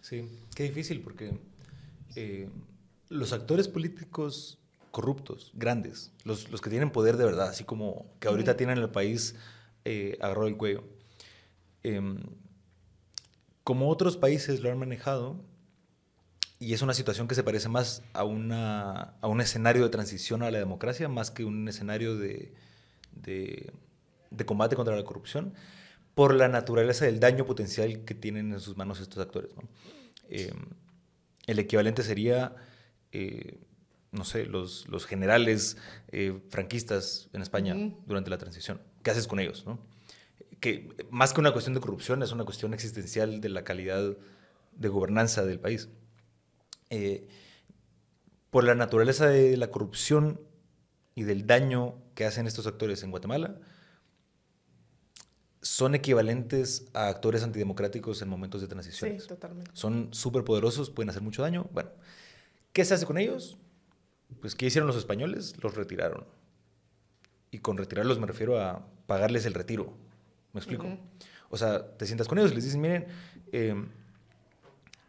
Sí, qué difícil porque eh, los actores políticos corruptos, grandes, los, los, que tienen poder de verdad, así como que ahorita tienen el país eh, agarrado el cuello, em, como otros países lo han manejado, y es una situación que se parece más a, una, a un escenario de transición a la democracia, más que un escenario de, de, combate contra la corrupción, por la naturaleza del daño potencial que tienen en sus manos estos actores. Eh, el equivalente sería, eh, no sé, los, los generales eh, franquistas en España durante la transición. ¿Qué haces con ellos? ¿no? Que más que una cuestión de corrupción, es una cuestión existencial de la calidad de gobernanza del país. Eh, por la naturaleza de la corrupción y del daño que hacen estos actores en Guatemala, son equivalentes a actores antidemocráticos en momentos de transición. Sí, totalmente. Son súper poderosos, pueden hacer mucho daño. Bueno, ¿qué se hace con ellos? Pues, ¿qué hicieron los españoles? Los retiraron. Y con retirarlos me refiero a pagarles el retiro. ¿Me explico? O sea, te sientas con ellos y les dices, miren, eh,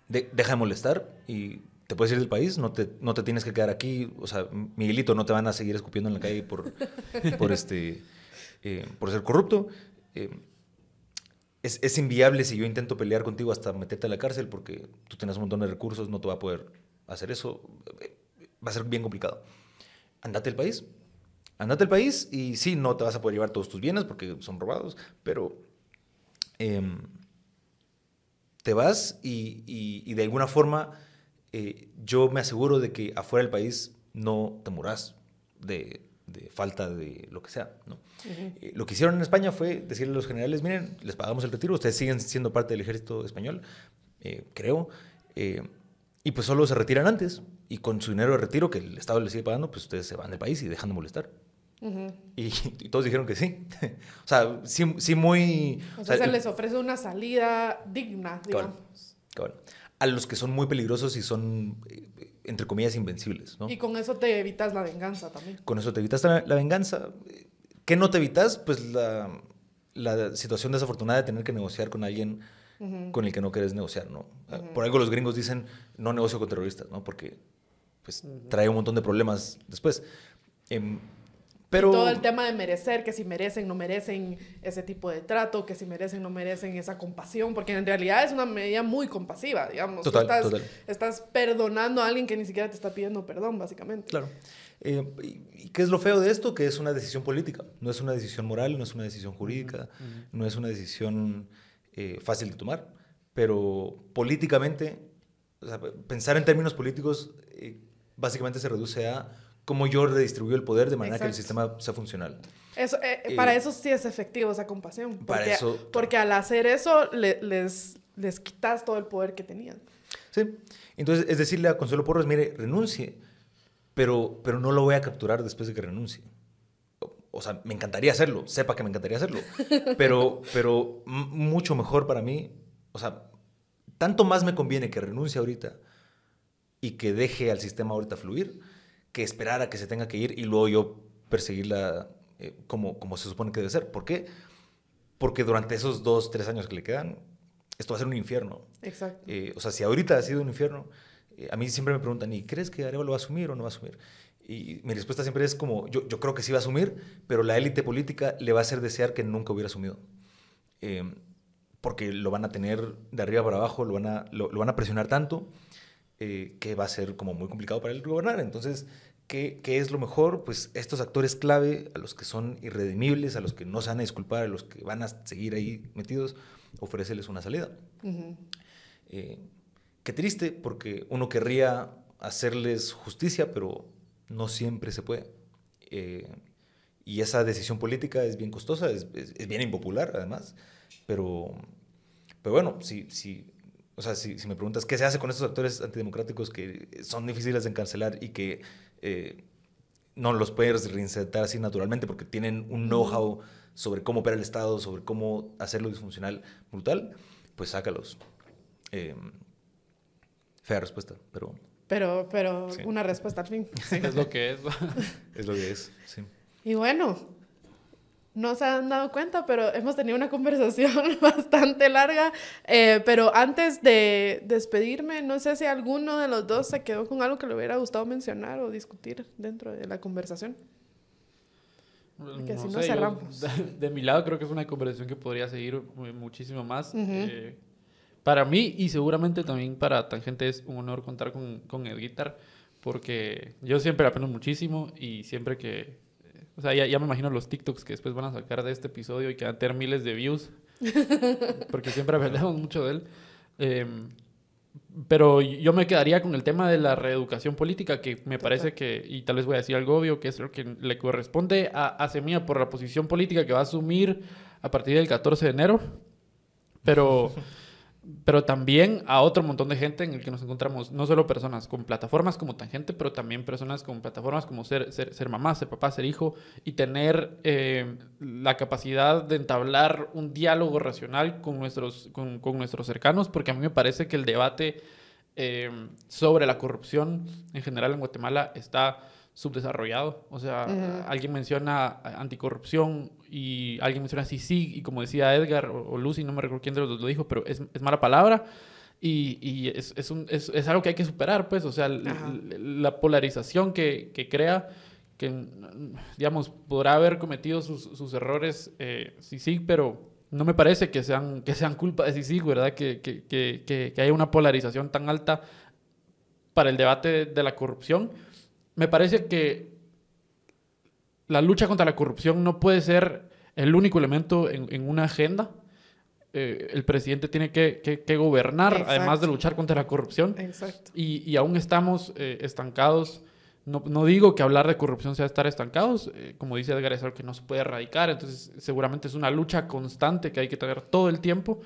deja de molestar y te puedes ir del país, no te, no te tienes que quedar aquí. O sea, Miguelito, no te van a seguir escupiendo en la calle por, por, este, eh, por ser corrupto. Eh, es, es, inviable si yo intento pelear contigo hasta meterte a la cárcel porque tú tienes un montón de recursos, no te va a poder hacer eso. Va a ser bien complicado. Andate al país. Andate al país y sí, no te vas a poder llevar todos tus bienes porque son robados, pero em, te vas y, y, y de alguna forma eh, yo me aseguro de que afuera del país no te morás de, falta de lo que sea. ¿no? Eh, lo que hicieron en España fue decirle a los generales, miren, les pagamos el retiro, ustedes siguen siendo parte del ejército español, eh, creo, y pues solo se retiran antes, y con su dinero de retiro que el Estado les sigue pagando, pues ustedes se van del país y dejan de molestar. y, todos dijeron que sí. o sea, sí, sí muy... O sea, se les ofrece una salida digna, digamos a los que son muy peligrosos y son, eh, entre comillas, invencibles. ¿no? Y con eso te evitas la venganza también. Con eso te evitas la, venganza. ¿Qué no te evitas? Pues la, la, situación desafortunada de tener que negociar con alguien con el que no quieres negociar, ¿no? Por algo los gringos dicen, no negocio con terroristas, ¿no? Porque pues, trae un montón de problemas después. Eh, pero... todo el tema de merecer, que si merecen, no merecen ese tipo de trato, que si merecen, no merecen esa compasión, porque en realidad es una medida muy compasiva, digamos. Total, estás, total. estás perdonando a alguien que ni siquiera te está pidiendo perdón, básicamente. Claro. Eh, ¿Y qué es lo feo de esto? Que es una decisión política, no es una decisión moral, no es una decisión jurídica, no es una decisión eh, fácil de tomar, pero políticamente o sea, pensar en términos políticos eh, básicamente se reduce a cómo yo redistribuyo el poder de manera que el sistema sea funcional. Eso, eh, Eh, para eso sí es efectivo esa compasión. para Porque, eso- porque al hacer eso le- les, les quitas todo el poder que tenían. Sí. Entonces, es decirle a Consuelo Porras, mire, renuncie, pero, pero no lo voy a capturar después de que renuncie. O, o sea, me encantaría hacerlo, sepa que me encantaría hacerlo, pero, pero mucho mejor para mí, o sea, tanto más me conviene que renuncie ahorita y que deje al sistema ahorita fluir, que esperar a que se tenga que ir y luego yo perseguirla eh, como, como se supone que debe ser. ¿Por qué? Porque durante esos dos, tres años que le quedan, esto va a ser un infierno. Exacto. Eh, o sea, si ahorita ha sido un infierno, eh, a mí siempre me preguntan, ¿y crees que Arevalo va a asumir o no va a asumir? Y mi respuesta siempre es como, yo, yo creo que sí va a asumir, pero la élite política le va a hacer desear que nunca hubiera asumido. Eh, porque lo van a tener de arriba para abajo, lo van a, lo, lo van a presionar tanto eh, que va a ser como muy complicado para él gobernar. Entonces, ¿qué, ¿qué es lo mejor? Pues estos actores clave, a los que son irredimibles, a los que no se van a disculpar, a los que van a seguir ahí metidos, ofrecerles una salida. Ujú. Eh, qué triste, porque uno querría hacerles justicia, pero no siempre se puede. Eh, y esa decisión política es bien costosa, es, es- es bien impopular además, pero, pero bueno, si, si, o sea, si, si me preguntas qué se hace con estos actores antidemocráticos que son difíciles de encarcelar y que eh, no los puedes reinsertar así naturalmente porque tienen un know-how sobre cómo opera el Estado, sobre cómo hacerlo disfuncional brutal, pues sácalos. Eh, fea respuesta, pero Pero, pero Sí. una respuesta al fin. Es lo que es. es lo que es. Sí. Y bueno, no se han dado cuenta, pero hemos tenido una conversación bastante larga. Eh, pero antes de despedirme, no sé si alguno de los dos se quedó con algo que le hubiera gustado mencionar o discutir dentro de la conversación. Porque si no, yo, cerramos. de, de mi lado creo que es una conversación que podría seguir mu- muchísimo más. Ujú. Eh, para mí y seguramente también para Tangente es un honor contar con, con Edguitar porque yo siempre aprendo muchísimo y siempre que... O sea, ya, ya me imagino los TikToks que después van a sacar de este episodio y que van a tener miles de views porque siempre hablamos mucho de él. Em, pero yo me quedaría con el tema de la reeducación política, que me parece que, y tal vez voy a decir algo obvio, que es lo que le corresponde a, a Semilla por la posición política que va a asumir a partir del 14 de enero, pero, pero también a otro montón de gente en el que nos encontramos, no solo personas con plataformas como Tangente, pero también personas con plataformas como ser, ser, ser mamá, ser papá, ser hijo, y tener eh, la capacidad de entablar un diálogo racional con nuestros, con, con nuestros cercanos, porque a mí me parece que el debate eh, sobre la corrupción en general en Guatemala está subdesarrollado. O sea, alguien menciona anticorrupción y alguien menciona CICIG y como decía Edgar o, o Lucy, no me recuerdo quién de los dos lo dijo, pero es, es mala palabra. Y, y es, es, un- es- es algo que hay que superar, pues, o sea, la polarización que, que crea, que, digamos, podrá haber cometido sus, sus errores eh, CICIG, pero no me parece que sean, que sean culpa de CICIG, ¿verdad? Que, que, que, que, que haya una polarización tan alta para el debate de la corrupción. Me parece que la lucha contra la corrupción no puede ser el único elemento en, en una agenda. Eh, el presidente tiene que, que- que gobernar, Exacto. además de luchar contra la corrupción. Exacto. Y, y aún estamos eh, estancados. No, no digo que hablar de corrupción sea estar estancados. eh, como dice Edgar, es algo que no se puede erradicar. Entonces, seguramente es una lucha constante que hay que tener todo el tiempo.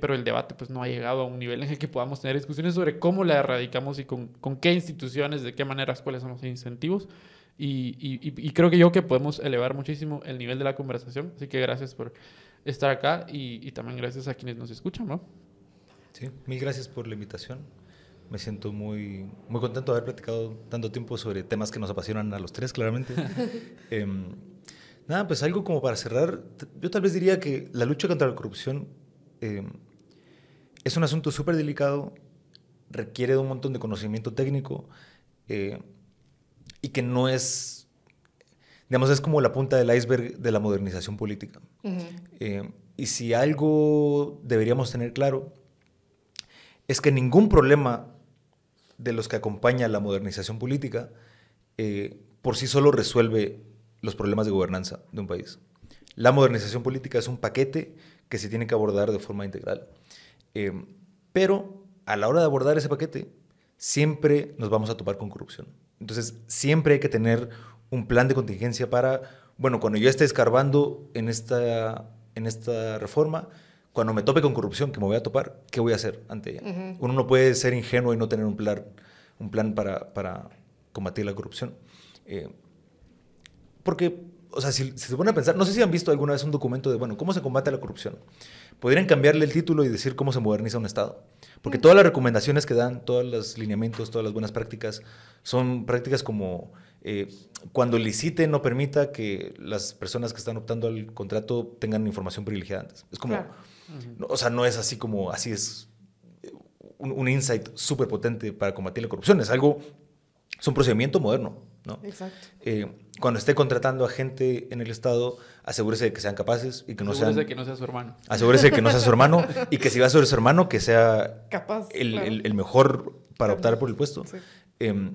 pero el debate pues, no ha llegado a un nivel en el que podamos tener discusiones sobre cómo la erradicamos y con, con qué instituciones, de qué maneras, cuáles son los incentivos. Y, y- y- creo que yo que podemos elevar muchísimo el nivel de la conversación. Así que gracias por estar acá y, y también gracias a quienes nos escuchan, ¿no? Sí, mil gracias por la invitación. Me siento muy, muy contento de haber platicado tanto tiempo sobre temas que nos apasionan a los tres, claramente. Em, nada, pues algo como para cerrar, yo tal vez diría que la lucha contra la corrupción em, es un asunto súper delicado, requiere de un montón de conocimiento técnico eh, y que no es, digamos, es como la punta del iceberg de la modernización política. Eh, y si algo deberíamos tener claro, es que ningún problema de los que acompaña la modernización política eh, por sí solo resuelve los problemas de gobernanza de un país. La modernización política es un paquete que se tiene que abordar de forma integral. Eh, pero a la hora de abordar ese paquete, siempre nos vamos a topar con corrupción. Entonces, siempre hay que tener un plan de contingencia para, bueno, cuando yo esté escarbando en esta, en esta reforma, cuando me tope con corrupción, que me voy a topar, ¿qué voy a hacer ante ella? Uno no puede ser ingenuo y no tener un plan, un plan para, para combatir la corrupción. Eh, porque, o sea, si, se pone a pensar, no sé si han visto alguna vez un documento de, bueno, ¿cómo se combate la corrupción? Podrían cambiarle el título y decir cómo se moderniza un Estado. Porque todas las recomendaciones que dan, todos los lineamientos, todas las buenas prácticas, son prácticas como eh, cuando licite no permita que las personas que están optando al contrato tengan información privilegiada antes. Es como, o sea, no es así como, así es un, un insight súper potente para combatir la corrupción. Es algo, es un procedimiento moderno. ¿No? Exacto. Eh, cuando esté contratando a gente en el Estado, asegúrese de que sean capaces y que no asegúrese sean... que no sea su hermano. Asegúrese de que no sea su hermano y que si va a ser su hermano, que sea Capaz, el, claro. el- el mejor para optar por el puesto. Sí. Em,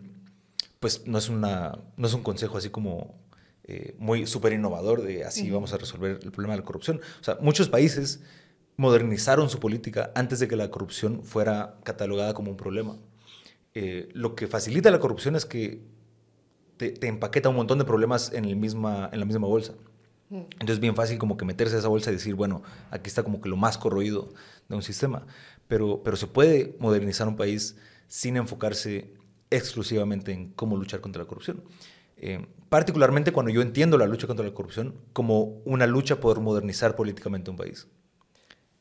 pues no es, una, no es un consejo así como eh, muy súper innovador de así vamos a resolver el problema de la corrupción. O sea, muchos países modernizaron su política antes de que la corrupción fuera catalogada como un problema. Eh, lo que facilita la corrupción es que te, te empaqueta un montón de problemas en, el misma, en la misma bolsa. Entonces es bien fácil como que meterse a esa bolsa y decir, bueno, aquí está como que lo más corroído de un sistema. Pero, pero se puede modernizar un país sin enfocarse exclusivamente en cómo luchar contra la corrupción. Eh, particularmente cuando yo entiendo la lucha contra la corrupción como una lucha por modernizar políticamente un país.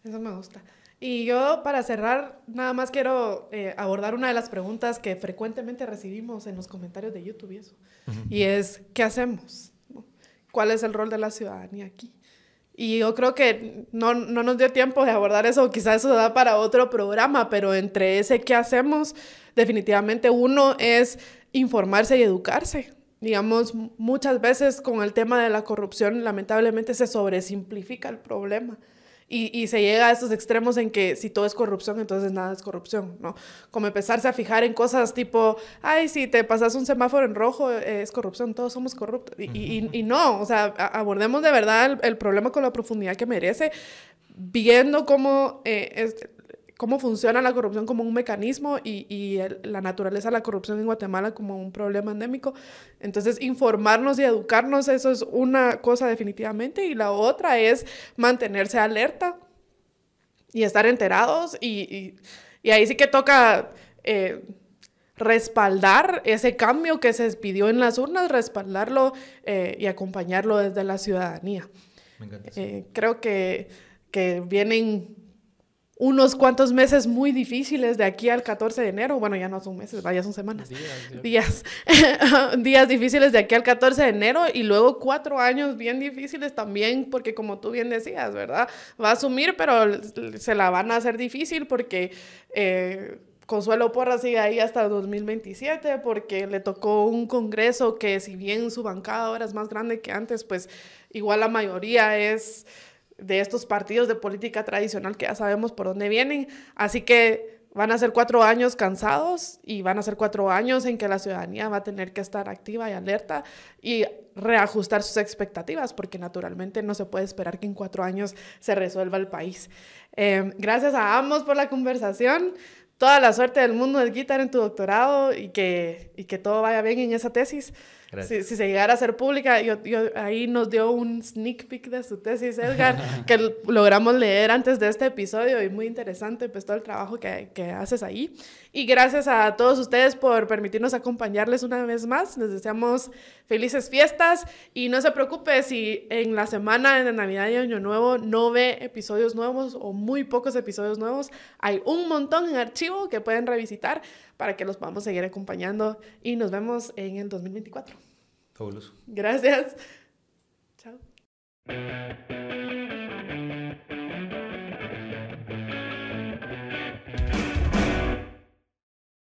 Eso me gusta. Y yo, para cerrar, nada más quiero eh, abordar una de las preguntas que frecuentemente recibimos en los comentarios de YouTube y eso. Y es, ¿qué hacemos? ¿Cuál es el rol de la ciudadanía aquí? Y yo creo que no, no nos dio tiempo de abordar eso, quizás eso da para otro programa, pero entre ese qué hacemos, definitivamente uno es informarse y educarse. Digamos, muchas veces con el tema de la corrupción, lamentablemente se sobresimplifica el problema. Y, y, se llega a estos extremos en que si todo es corrupción, entonces nada es corrupción, ¿no? Como empezarse a fijar en cosas tipo, ay, si te pasas un semáforo en rojo, eh, es corrupción, todos somos corruptos. Y, y, y no, o sea, abordemos de verdad el, el, problema con la profundidad que merece, viendo cómo, eh, es, cómo funciona la corrupción como un mecanismo y, y el, la naturaleza de la corrupción en Guatemala como un problema endémico. Entonces, informarnos y educarnos, eso es una cosa definitivamente. Y la otra es mantenerse alerta y estar enterados. Y, y, y ahí sí que toca eh, respaldar ese cambio que se pidió en las urnas, respaldarlo eh, y acompañarlo desde la ciudadanía. Me encanta. Sí. Eh, creo que, que vienen unos cuantos meses muy difíciles de aquí al 14 de enero. Bueno, ya no son meses, vaya, son semanas. Días. Días, días difíciles de aquí al 14 de enero y luego cuatro años bien difíciles también, porque como tú bien decías, ¿verdad? Va a asumir, pero se la van a hacer difícil porque... Eh, Consuelo Porra sigue ahí hasta el 2027 porque le tocó un congreso que si bien su bancada ahora es más grande que antes, pues igual la mayoría es de estos partidos de política tradicional que ya sabemos por dónde vienen. Así que van a ser cuatro años cansados y van a ser cuatro años en que la ciudadanía va a tener que estar activa y alerta y reajustar sus expectativas, porque naturalmente no se puede esperar que en cuatro años se resuelva el país. Eh, gracias a ambos por la conversación. Toda la suerte del mundo del guitar en tu doctorado y que, y que todo vaya bien en esa tesis. Si, si, se llegara a ser pública, yo, yo, ahí nos dio un sneak peek de su tesis, Edgar, que logramos leer antes de este episodio y muy interesante pues todo el trabajo que, que, haces ahí. Y gracias a todos ustedes por permitirnos acompañarles una vez más. Les deseamos felices fiestas y no se preocupe si en la semana de Navidad y Año Nuevo no ve episodios nuevos o muy pocos episodios nuevos. Hay un montón en archivo que pueden revisitar para que los podamos seguir acompañando y nos vemos en el 2024. Fabuloso. Gracias. Chao.